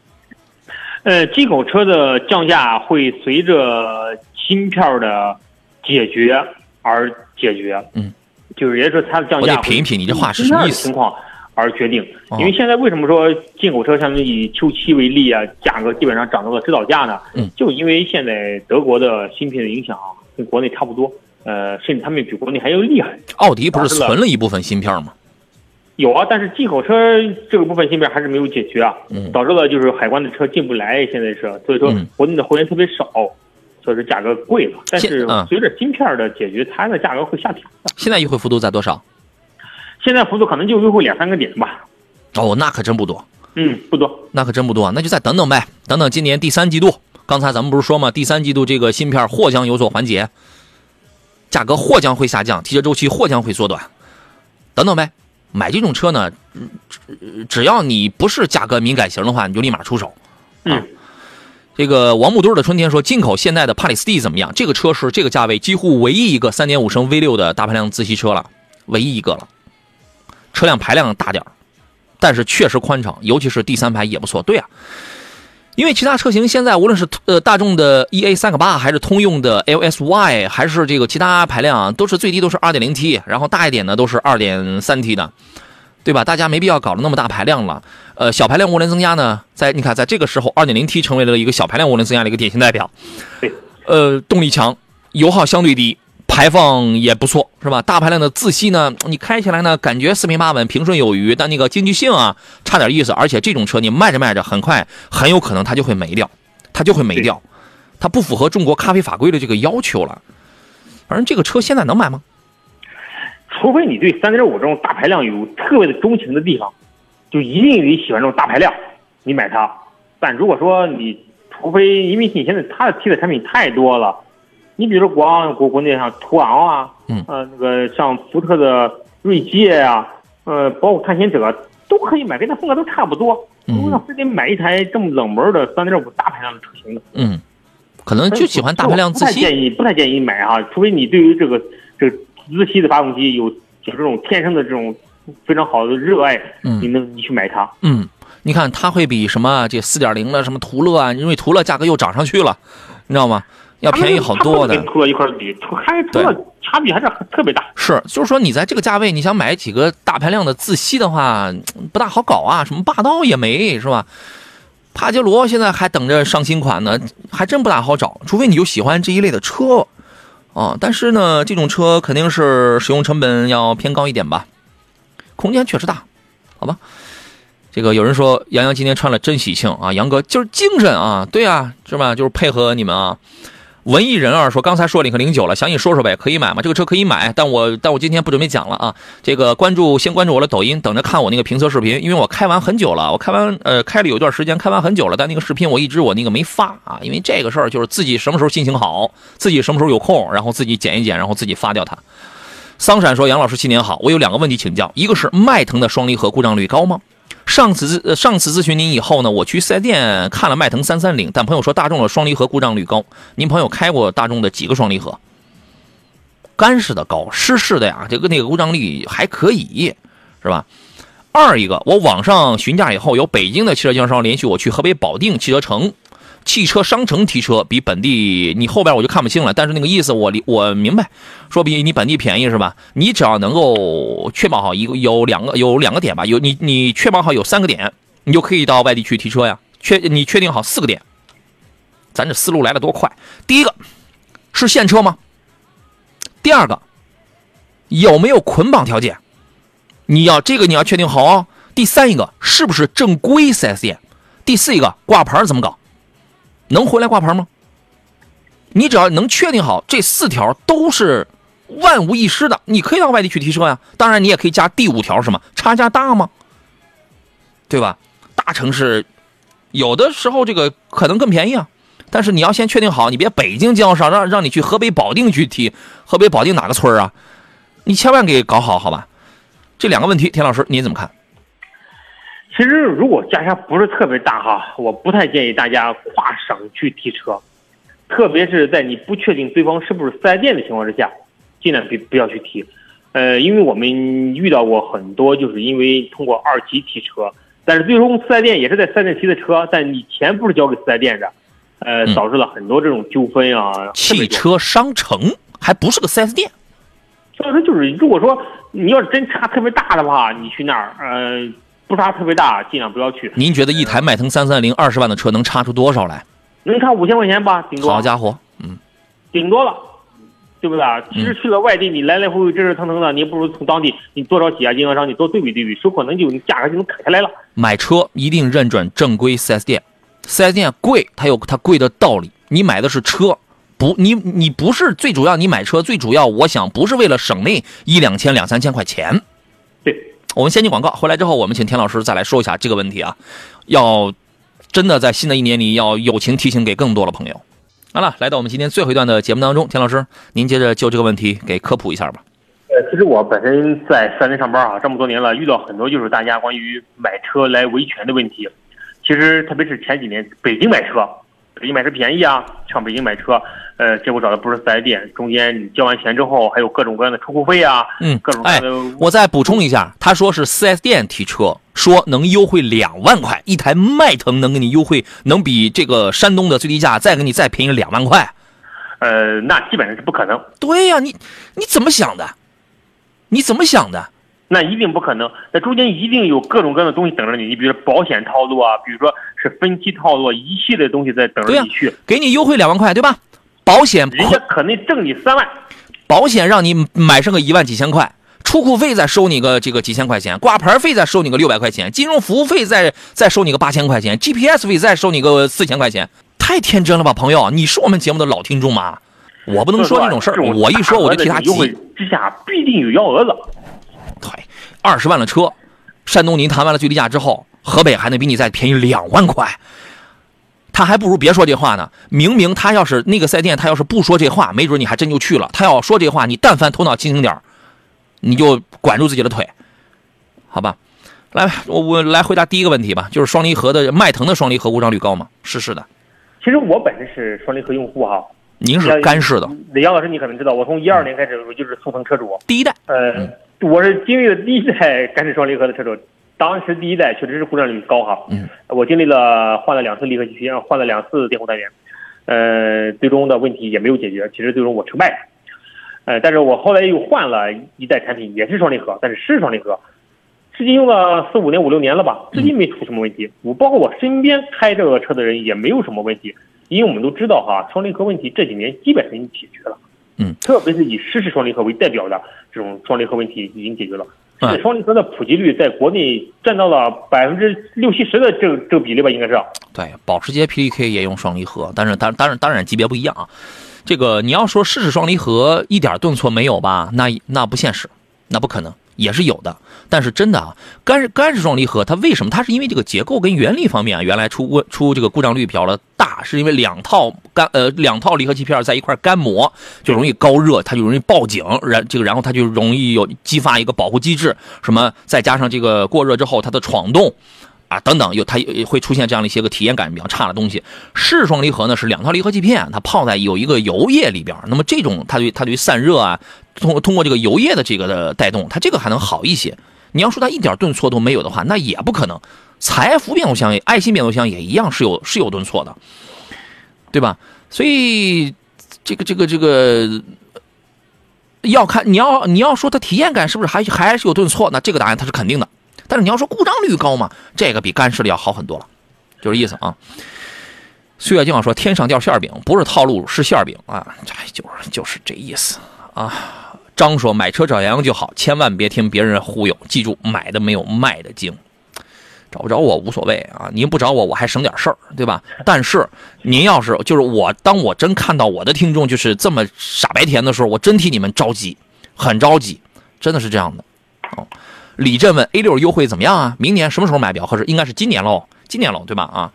S2: 呃，进口车的降价会随着芯片的解决。而解决，
S1: 嗯，
S2: 就是也就是说它的降价，
S1: 我得品一品你这话是什么意思？
S2: 情况而决定，因为现在为什么说进口车像以 Q 七为例啊，价格基本上涨到了指导价呢？
S1: 嗯，
S2: 就因为现在德国的芯片的影响跟国内差不多，呃，甚至他们比国内还要厉害。
S1: 奥迪不是存了一部分芯片吗？
S2: 有啊，但是进口车这个部分芯片还是没有解决啊，导致了就是海关的车进不来，现在是，所以说国内的货源特别少。所以说价格贵了，但是随着芯片的解决，它的价格会下调。
S1: 现在优惠幅度在多少？
S2: 现在幅度可能就优惠两三个点吧。
S1: 哦，那可真不多。
S2: 嗯，不多，
S1: 那可真不多。那就再等等呗，等等今年第三季度。刚才咱们不是说吗？第三季度这个芯片或将有所缓解，价格或将会下降，提车周期或将会缩短。等等呗，买这种车呢，只要你不是价格敏感型的话，你就立马出手。
S2: 嗯。
S1: 这个王木墩的春天说，进口现代的帕里斯蒂怎么样？这个车是这个价位几乎唯一一个3.5升 V6 的大排量自吸车了，唯一一个了。车辆排量大点但是确实宽敞，尤其是第三排也不错。对啊，因为其他车型现在无论是呃大众的 EA 三个八，还是通用的 LSY，还是这个其他排量，都是最低都是 2.0T，然后大一点的都是 2.3T 的。对吧？大家没必要搞得那么大排量了。呃，小排量涡轮增压呢，在你看，在这个时候，2.0T 成为了一个小排量涡轮增压的一个典型代表。
S2: 对，
S1: 呃，动力强，油耗相对低，排放也不错，是吧？大排量的自吸呢，你开起来呢，感觉四平八稳、平顺有余，但那个经济性啊，差点意思。而且这种车你卖着卖着，很快很有可能它就会没掉，它就会没掉，它不符合中国咖啡法规的这个要求了。反正这个车现在能买吗？
S2: 除非你对三点五这种大排量有特别的钟情的地方，就一定得喜欢这种大排量，你买它。但如果说你，除非因为你现在它的替代产品太多了，你比如说国国国内像途昂啊，
S1: 嗯，
S2: 呃，那个像福特的锐界啊，呃，包括探险者都可以买，跟它风格都差不多。
S1: 嗯，
S2: 为啥非得买一台这么冷门的三点五大排量的车型呢？
S1: 嗯，可能就喜欢大排量自吸。
S2: 不太建议，不太建议买啊，除非你对于这个这。个。自吸的发动机有有这种天生的这种非常好的热爱，
S1: 嗯，
S2: 你能你去买它，
S1: 嗯，你看它会比什么这四点零的什么途乐啊，因为途乐价格又涨上去了，你知道吗？要便宜好多的。
S2: 跟途乐一块比，还途乐差别还是特别大。
S1: 是，就是说你在这个价位，你想买几个大排量的自吸的话，不大好搞啊。什么霸道也没是吧？帕杰罗现在还等着上新款呢，还真不大好找。除非你就喜欢这一类的车。啊，但是呢，这种车肯定是使用成本要偏高一点吧，空间确实大，好吧。这个有人说杨洋今天穿了真喜庆啊，杨哥就是精神啊，对啊，是吧？就是配合你们啊。文艺人二说：“刚才说领克零九了，详细说说呗，可以买吗？这个车可以买，但我但我今天不准备讲了啊。这个关注先关注我的抖音，等着看我那个评测视频，因为我开完很久了，我开完呃开了有段时间，开完很久了，但那个视频我一直我那个没发啊，因为这个事儿就是自己什么时候心情好，自己什么时候有空，然后自己剪一剪，然后自己发掉它。桑闪说：“杨老师，新年好，我有两个问题请教，一个是迈腾的双离合故障率高吗？上次咨上次咨询您以后呢，我去四 S 店看了迈腾三三零，但朋友说大众的双离合故障率高。您朋友开过大众的几个双离合？干式的高，湿式的呀，这个那个故障率还可以，是吧？二一个，我网上询价以后，有北京的汽车经销商联系我去河北保定汽车城。”汽车商城提车比本地你后边我就看不清了，但是那个意思我理我明白，说比你本地便宜是吧？你只要能够确保好一个有两个有两个点吧，有你你确保好有三个点，你就可以到外地去提车呀。确你确定好四个点，咱这思路来的多快。第一个是现车吗？第二个有没有捆绑条件？你要这个你要确定好哦。第三一个是不是正规 4S 店？第四一个挂牌怎么搞？能回来挂牌吗？你只要能确定好这四条都是万无一失的，你可以到外地去提车呀。当然，你也可以加第五条，什么差价大吗？对吧？大城市有的时候这个可能更便宜啊。但是你要先确定好，你别北京经销商让让你去河北保定去提，河北保定哪个村啊？你千万给搞好，好吧？这两个问题，田老师您怎么看？
S2: 其实，如果价差不是特别大哈，我不太建议大家跨省去提车，特别是在你不确定对方是不是四 S 店的情况之下，尽量别不要去提。呃，因为我们遇到过很多，就是因为通过二级提车，但是最终四 S 店也是在四 S 店提的车，但你钱不是交给四 S 店的，呃，导致了很多这种纠纷啊。
S1: 汽车商城还不是个四 S 店，
S2: 所以说就是，如果说你要是真差特别大的话，你去那儿，呃。不差特别大，尽量不要去。
S1: 您觉得一台迈腾三三零二十万的车能差出多少来？
S2: 能差五千块钱吧，顶多。
S1: 好家伙，嗯，
S2: 顶多了，对不对？其实去了外地，你来来回回折折腾腾的，你不如从当地，你多找几家经销商，你多对比对比，说可能就价格就能砍下来了。
S1: 买车一定认准正规四 S 店，四 S 店贵，它有它贵的道理。你买的是车，不，你你不是最主要，你买车最主要，我想不是为了省那一两千两三千块钱。我们先进广告，回来之后我们请田老师再来说一下这个问题啊。要真的在新的一年里要友情提醒给更多的朋友。好了，来到我们今天最后一段的节目当中，田老师您接着就这个问题给科普一下吧。
S2: 呃，其实我本身在四 S 店上班啊，这么多年了，遇到很多就是大家关于买车来维权的问题。其实特别是前几年北京买车，北京买车便宜啊，上北京买车。呃，结果找的不是四 S 店，中间你交完钱之后，还有各种各样的出库费啊，
S1: 嗯，
S2: 各种各样的。
S1: 我再补充一下，他说是四 S 店提车，说能优惠两万块，一台迈腾能给你优惠，能比这个山东的最低价再给你再便宜两万块。
S2: 呃，那基本上是不可能。
S1: 对呀，你你怎么想的？你怎么想的？
S2: 那一定不可能，那中间一定有各种各样的东西等着你，你比如说保险套路啊，比如说是分期套路，一系列东西在等着你去。
S1: 给你优惠两万块，对吧？保险
S2: 人家可能挣你三万，
S1: 保险让你买上个一万几千块，出库费再收你个这个几千块钱，挂牌费再收你个六百块钱，金融服务费再再收你个八千块钱，GPS 费再收你个四千块钱，太天真了吧，朋友，你是我们节目的老听众吗？我不能说这种事儿，我一说我就替他急。
S2: 之下必定有幺蛾子。
S1: 对，二十万的车，山东您谈完了最低价之后，河北还能比你再便宜两万块。他还不如别说这话呢。明明他要是那个赛店，他要是不说这话，没准你还真就去了。他要说这话，你但凡头脑清醒点你就管住自己的腿，好吧？来，我我来回答第一个问题吧，就是双离合的迈腾的双离合故障率高吗？是是的。
S2: 其实我本身是双离合用户哈。
S1: 您是干式的。
S2: 杨老师，你可能知道，我从一二年开始我就是速腾车主，
S1: 第一代。
S2: 呃，我是经历了第一代干式双离合的车主。当时第一代确实是故障率高哈，
S1: 嗯，
S2: 我经历了换了两次离合器片，换了两次电控单元，呃，最终的问题也没有解决。其实最终我成败了，呃，但是我后来又换了一代产品，也是双离合，但是是双离合，至今用了四五年五六年了吧，至今没出什么问题。我包括我身边开这个车的人也没有什么问题，因为我们都知道哈，双离合问题这几年基本上已经解决了，
S1: 嗯，
S2: 特别是以湿式双离合为代表的这种双离合问题已经解决了。这双离合的普及率在国内占到了百分之六七十的这个这个比例吧，应该是。
S1: 对，保时捷 PDK 也用双离合，但是当当然当然级别不一样啊。这个你要说试试双离合一点顿挫没有吧？那那不现实，那不可能。也是有的。但是真的啊，干干式双离合它为什么？它是因为这个结构跟原理方面啊，原来出过出这个故障率比较的大，是因为两套干呃两套离合器片在一块干磨就容易高热，它就容易报警，然这个然后它就容易有激发一个保护机制，什么再加上这个过热之后它的闯动。啊，等等，有它会出现这样的一些个体验感比较差的东西。式双离合呢是两套离合器片，它泡在有一个油液里边，那么这种它对它对于散热啊，通通过这个油液的这个的带动，它这个还能好一些。你要说它一点顿挫都没有的话，那也不可能。财富变速箱、爱信变速箱也一样是有是有顿挫的，对吧？所以这个这个这个要看你要你要说它体验感是不是还还是有顿挫？那这个答案它是肯定的。但是你要说故障率高嘛，这个比干式的要好很多了，就是意思啊。岁月静好说天上掉馅饼，不是套路是馅饼啊，这就是就是这意思啊。张说买车找杨洋就好，千万别听别人忽悠，记住买的没有卖的精。找不着我无所谓啊，您不找我我还省点事儿，对吧？但是您要是就是我，当我真看到我的听众就是这么傻白甜的时候，我真替你们着急，很着急，真的是这样的哦。李振问 A 六优惠怎么样啊？明年什么时候买比较合适？应该是今年喽，今年喽，对吧？啊，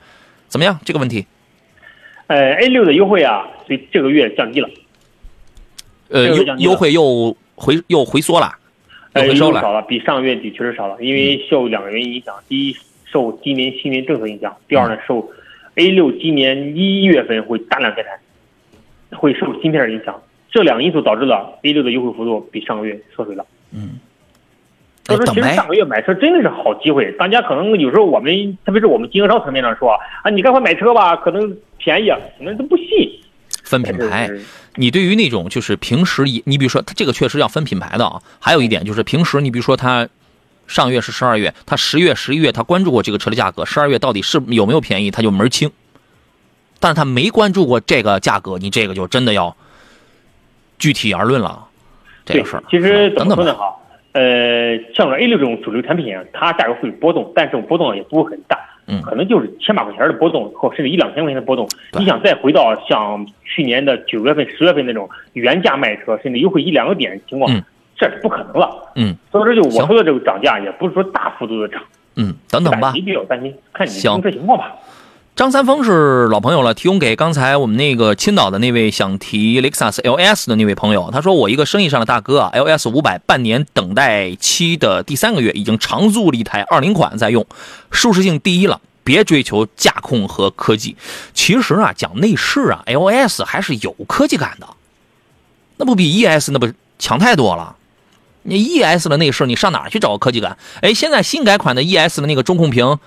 S1: 怎么样？这个问题？
S2: 呃，A 六的优惠啊，所以这个月降低了。
S1: 呃，优优惠又回又回缩了，
S2: 又
S1: 回收了，
S2: 少了，比上个月底确实少了，因为受两个原因影响：第一，受今年新年政策影响；第二呢，受 A 六今年一月份会大量开产，会受芯片影响。这两个因素导致了 A 六的优惠幅度比上个月缩水了。
S1: 嗯。
S2: 所以说，其实上个月买车真的是好机会。大家可能有时候我们，特别是我们经销商层面上说啊，你赶快买车吧，可能便宜，可能都不信。
S1: 分品牌，你对于那种就是平时，你比如说他这个确实要分品牌的啊。还有一点就是平时，你比如说他上月是十二月，他十月、十一月他关注过这个车的价格，十二月到底是有没有便宜，他就门清。但是他没关注过这个价格，你这个就真的要具体而论了。这个事儿，
S2: 其实怎么说呢？哈。呃，像 A 六这种主流产品，它价格会波动，但这种波动也不会很大，
S1: 嗯，
S2: 可能就是千把块钱的波动，或甚至一两千块钱的波动。你想再回到像去年的九月份、十月份那种原价卖车，甚至优惠一两个点情况，这是不可能了，
S1: 嗯。
S2: 所以说，就我说的这个涨价，也不是说大幅度的涨，
S1: 嗯，等等吧，
S2: 没必要担心，看你用车情况吧。
S1: 张三丰是老朋友了，提供给刚才我们那个青岛的那位想提雷克萨斯 LS 的那位朋友。他说：“我一个生意上的大哥啊，LS 五百半年等待期的第三个月已经长租了一台二零款在用，舒适性第一了，别追求驾控和科技。其实啊，讲内饰啊，LS 还是有科技感的，那不比 ES 那不强太多了。你 ES 的内饰你上哪去找个科技感？哎，现在新改款的 ES 的那个中控屏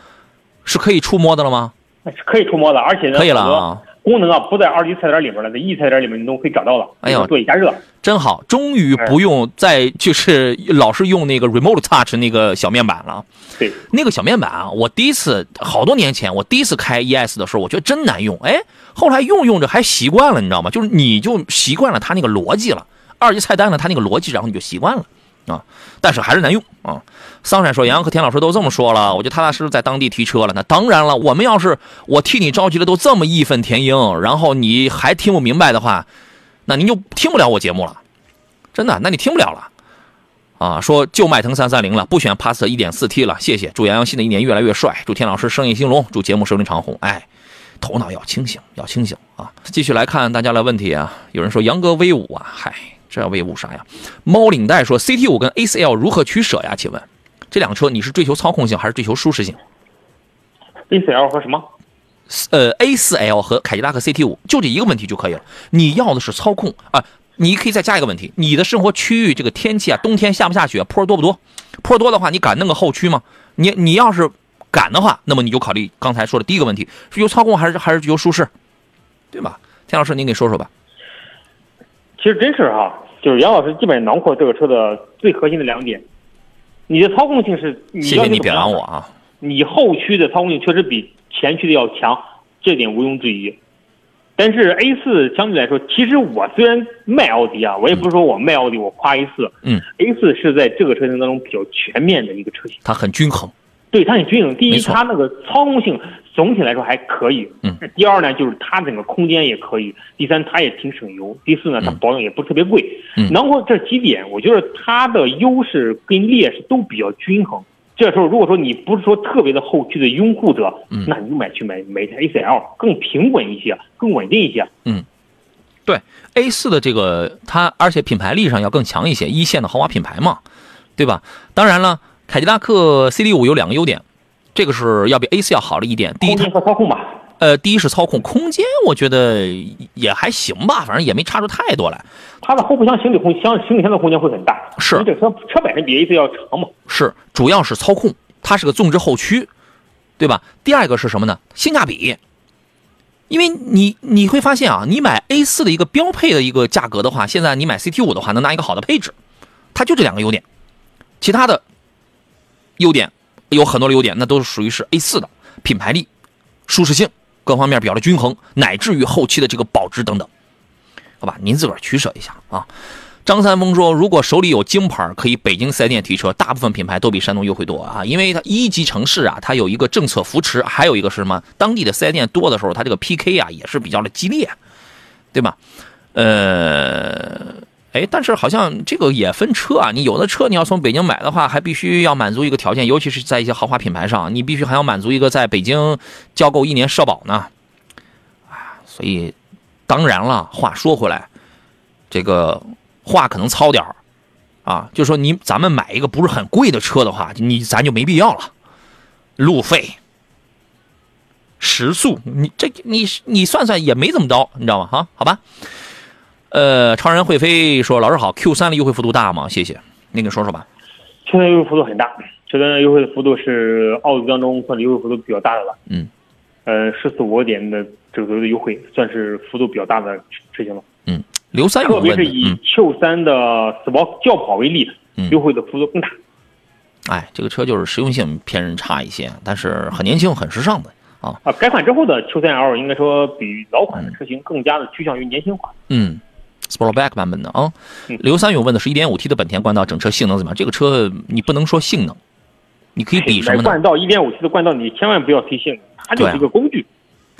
S1: 是可以触摸的了吗？”
S2: 是可以触摸的，而且呢，
S1: 可以了啊。
S2: 功能啊不在二级菜单里面了，在一菜单里面你都可以找到了。
S1: 哎呦，
S2: 座椅加热，
S1: 真好，终于不用再就是老是用那个 remote touch 那个小面板了。
S2: 对，
S1: 那个小面板啊，我第一次好多年前我第一次开 ES 的时候，我觉得真难用。哎，后来用用着还习惯了，你知道吗？就是你就习惯了它那个逻辑了，二级菜单呢，它那个逻辑，然后你就习惯了啊。但是还是难用啊。桑闪说：“杨洋和田老师都这么说了，我就踏踏实实在当地提车了。那当然了，我们要是我替你着急的都这么义愤填膺，然后你还听不明白的话，那您就听不了我节目了，真的，那你听不了了啊！说就迈腾三三零了，不选帕萨特一点四 T 了，谢谢。祝杨洋新的一年越来越帅，祝田老师生意兴隆，祝节目收听长虹。哎，头脑要清醒，要清醒啊！继续来看大家的问题啊，有人说杨哥威武啊，嗨，这要 V 五啥呀？猫领带说 CT 五跟 A4L 如何取舍呀？请问？”这辆车你是追求操控性还是追求舒适性
S2: ？A4L 和什么？
S1: 呃，A4L 和凯迪拉克 CT 五就这一个问题就可以了。你要的是操控啊，你可以再加一个问题：你的生活区域这个天气啊，冬天下不下雪，坡多不多？坡多的话，你敢弄个后驱吗？你你要是敢的话，那么你就考虑刚才说的第一个问题：追求操控还是还是追求舒适，对吧？田老师，您给说说吧。
S2: 其实真是哈，就是杨老师基本囊括这个车的最核心的两点。你的操控性是，
S1: 谢谢你表扬我啊！
S2: 你后驱的操控性确实比前驱的要强，这点毋庸置疑。但是 A 四相对来说，其实我虽然卖奥迪啊，我也不是说我卖奥迪我夸 A 四，
S1: 嗯
S2: ，A 四是在这个车型当中比较全面的一个车型，
S1: 它很均衡。
S2: 对，它很均衡。第一，它那个操控性总体来说还可以。
S1: 嗯。
S2: 第二呢，就是它整个空间也可以。第三，它也挺省油。第四呢，它保养也不是特别贵。
S1: 嗯。
S2: 然后这几点，我觉得它的优势跟劣势都比较均衡。这时候，如果说你不是说特别的后驱的拥护者，
S1: 嗯，
S2: 那你就买去买买台 A4L，更平稳一些，更稳定一些。
S1: 嗯。对 A 四的这个它，而且品牌力上要更强一些，一线的豪华品牌嘛，对吧？当然了，凯迪拉克 CD 五有两个优点，这个是要比 A 四要好了一点。第一，
S2: 空间和操控吧。
S1: 呃，第一是操控，空间我觉得也还行吧，反正也没差出太多来。
S2: 它的后备箱行李空箱行李箱的空间会很大，
S1: 是
S2: 这车车本身比 A 四要长嘛。
S1: 是，主要是操控，它是个纵置后驱，对吧？第二个是什么呢？性价比。因为你你会发现啊，你买 A 四的一个标配的一个价格的话，现在你买 CT 五的话，能拿一个好的配置，它就这两个优点，其他的优点有很多的优点，那都是属于是 A 四的品牌力、舒适性各方面比较的均衡，乃至于后期的这个保值等等，好吧，您自个儿取舍一下啊。张三丰说：“如果手里有京牌，可以北京四 S 店提车。大部分品牌都比山东优惠多啊，因为它一级城市啊，它有一个政策扶持，还有一个是什么？当地的四 S 店多的时候，它这个 PK 啊也是比较的激烈，对吧？呃，哎，但是好像这个也分车啊。你有的车你要从北京买的话，还必须要满足一个条件，尤其是在一些豪华品牌上，你必须还要满足一个在北京交够一年社保呢。啊，所以当然了，话说回来，这个。”话可能糙点，啊，就说你咱们买一个不是很贵的车的话，你咱就没必要了。路费、时速，你这你你算算也没怎么着，你知道吗？哈，好吧。呃，超人会飞说：“老师好，Q 三的优惠幅度大吗？谢谢，您给说说吧。
S2: Q 三优惠幅度很大，Q 三优惠的幅度是奥迪当中算是优惠幅度比较大的了。
S1: 嗯，
S2: 呃，十四五点的这个的优惠算是幅度比较大的车型了。
S1: 嗯。刘三
S2: 特别是以 Q 三的 Sport 轿跑为例，优惠的幅度更大。
S1: 哎，这个车就是实用性偏人差一些，但是很年轻、很时尚的啊。
S2: 啊，改款之后的 Q3L 应该说比老款的车型更加的趋向于年轻化。
S1: 嗯，Sportback 版本的啊。刘三勇问的是 1.5T 的本田冠道整车性能怎么样？这个车你不能说性能，你可以比什么呢？
S2: 冠道 1.5T 的冠道你千万不要提性能，它就是一个工具。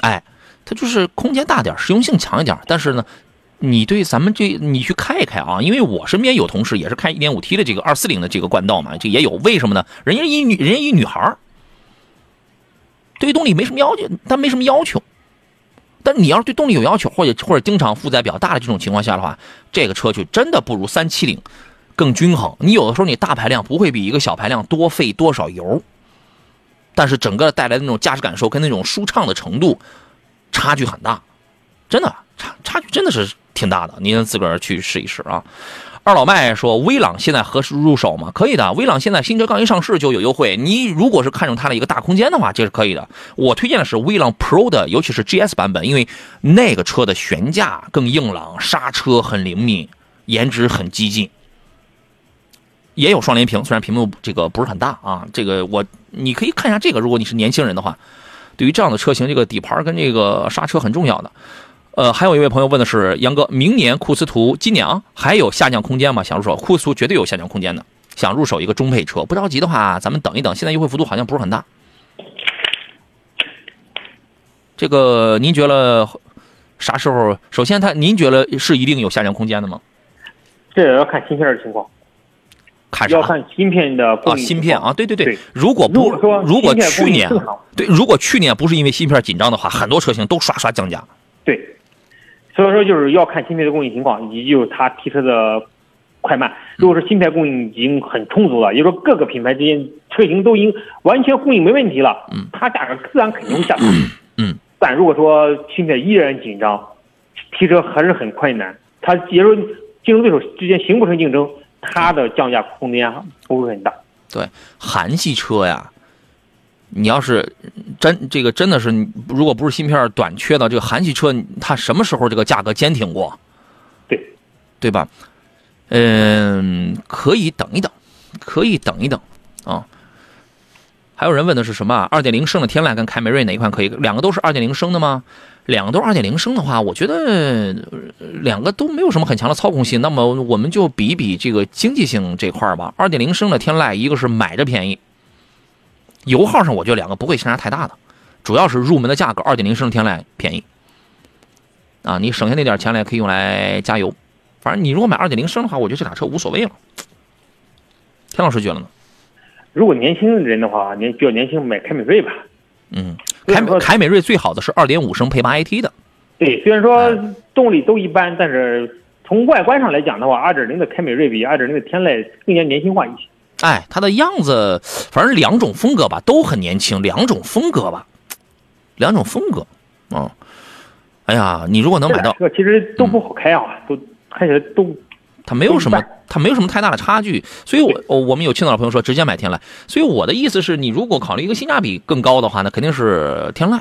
S1: 哎，它就是空间大点，实用性强一点，但是呢。你对咱们这，你去开一开啊！因为我身边有同事也是开 1.5T 的这个240的这个冠道嘛，这也有。为什么呢？人家一女，人家一女孩对动力没什么要求，但没什么要求。但你要是对动力有要求，或者或者经常负载比较大的这种情况下的话，这个车就真的不如三七零更均衡。你有的时候你大排量不会比一个小排量多费多少油，但是整个带来的那种驾驶感受跟那种舒畅的程度差距很大，真的差差距真的是。挺大的，您自个儿去试一试啊。二老麦说：“威朗现在合适入手吗？可以的，威朗现在新车刚一上市就有优惠。你如果是看中它的一个大空间的话，这是可以的。我推荐的是威朗 Pro 的，尤其是 GS 版本，因为那个车的悬架更硬朗，刹车很灵敏，颜值很激进，也有双联屏，虽然屏幕这个不是很大啊。这个我你可以看一下这个，如果你是年轻人的话，对于这样的车型，这个底盘跟这个刹车很重要的。”呃，还有一位朋友问的是杨哥，明年库斯图今年啊还有下降空间吗？想入手库斯图绝对有下降空间的，想入手一个中配车，不着急的话，咱们等一等，现在优惠幅度好像不是很大。这个您觉得啥时候？首先，它您觉得是一定有下降空间的吗？
S2: 这也要看芯片的情况，
S1: 看
S2: 要看芯片的
S1: 啊，芯片啊，对对
S2: 对，
S1: 如果不
S2: 说
S1: 如果去年对，如果去年不是因为芯片紧张的话，很多车型都刷刷降价。
S2: 对。所以说，就是要看芯片的供应情况，以及就是它提车的快慢。如果是芯片供应已经很充足了，也就是说各个品牌之间车型都已经完全供应没问题了，
S1: 嗯，
S2: 它价格自然肯定会下降。
S1: 嗯，
S2: 但如果说芯片依然紧张，提车还是很困难，它也就是竞争对手之间形不成竞争，它的降价空间不会很大。
S1: 对，韩系车呀。你要是真这个真的是，如果不是芯片短缺的这个韩系车，它什么时候这个价格坚挺过？
S2: 对，
S1: 对吧？嗯，可以等一等，可以等一等啊。还有人问的是什么？二点零升的天籁跟凯美瑞哪一款可以？两个都是二点零升的吗？两个都是二点零升的话，我觉得两个都没有什么很强的操控性。那么我们就比一比这个经济性这块吧。二点零升的天籁，一个是买着便宜。油耗上，我觉得两个不会相差太大的，主要是入门的价格，二点零升天籁便宜。啊，你省下那点钱来可以用来加油。反正你如果买二点零升的话，我觉得这俩车无所谓了。田老师觉得呢？
S2: 如果年轻人的话，年比较年轻，买凯美瑞吧。
S1: 嗯，凯美凯美瑞最好的是二点五升配八 AT 的。
S2: 对，虽然说动力都一般，但是从外观上来讲的话，二点零的凯美瑞比二点零的天籁更加年轻化一些。
S1: 哎，它的样子，反正两种风格吧，都很年轻，两种风格吧，两种风格。嗯，哎呀，你如果能买到，
S2: 这其实都不好开啊，都开起来都，
S1: 它没有什么，它没有什么太大的差距。所以，我我们有青岛的朋友说，直接买天籁。所以我的意思是你如果考虑一个性价比更高的话，那肯定是天籁，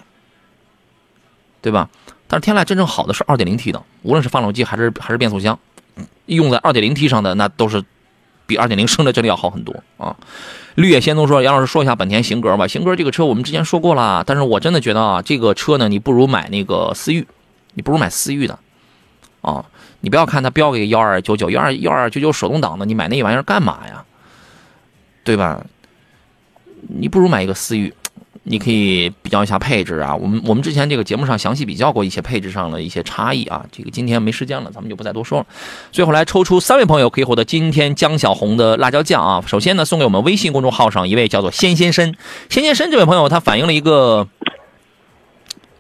S1: 对吧？但是天籁真正好的是二点零 T 的，无论是发动机还是还是变速箱，用在二点零 T 上的那都是比二点零升的真的要好很多啊。绿野仙踪说：“杨老师说一下本田型格吧。型格这个车我们之前说过了，但是我真的觉得啊，这个车呢，你不如买那个思域，你不如买思域的啊。你不要看它标个幺二九九幺二幺二九九手动挡的，你买那玩意儿干嘛呀？对吧？你不如买一个思域。”你可以比较一下配置啊，我们我们之前这个节目上详细比较过一些配置上的一些差异啊，这个今天没时间了，咱们就不再多说了。最后来抽出三位朋友可以获得今天江小红的辣椒酱啊，首先呢送给我们微信公众号上一位叫做仙仙参，仙仙参这位朋友他反映了一个。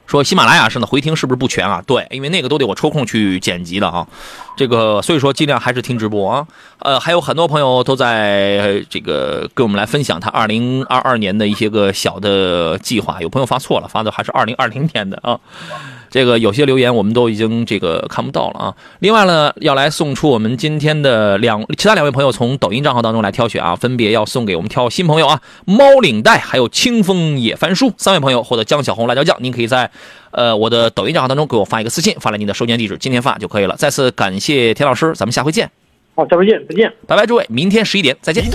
S1: 说喜马拉雅上的回听是不是不全啊？对，因为那个都得我抽空去剪辑的啊。这个所以说尽量还是听直播啊。呃，还有很多朋友都在这个跟我们来分享他二零二二年的一些个小的计划。有朋友发错了，发的还是二零二零年的啊。这个有些留言我们都已经这个看不到了啊。另外呢，要来送出我们今天的两其他两位朋友从抖音账号当中来挑选啊，分别要送给我们挑新朋友啊，猫领带还有清风野翻书三位朋友获得江小红辣椒酱。您可以在呃我的抖音账号当中给我发一个私信，发来您的收件地址，今天发就可以了。再次感谢田老师，咱们下回见。
S2: 好，下回见，再见，
S1: 拜拜，诸位，明天十一点再见。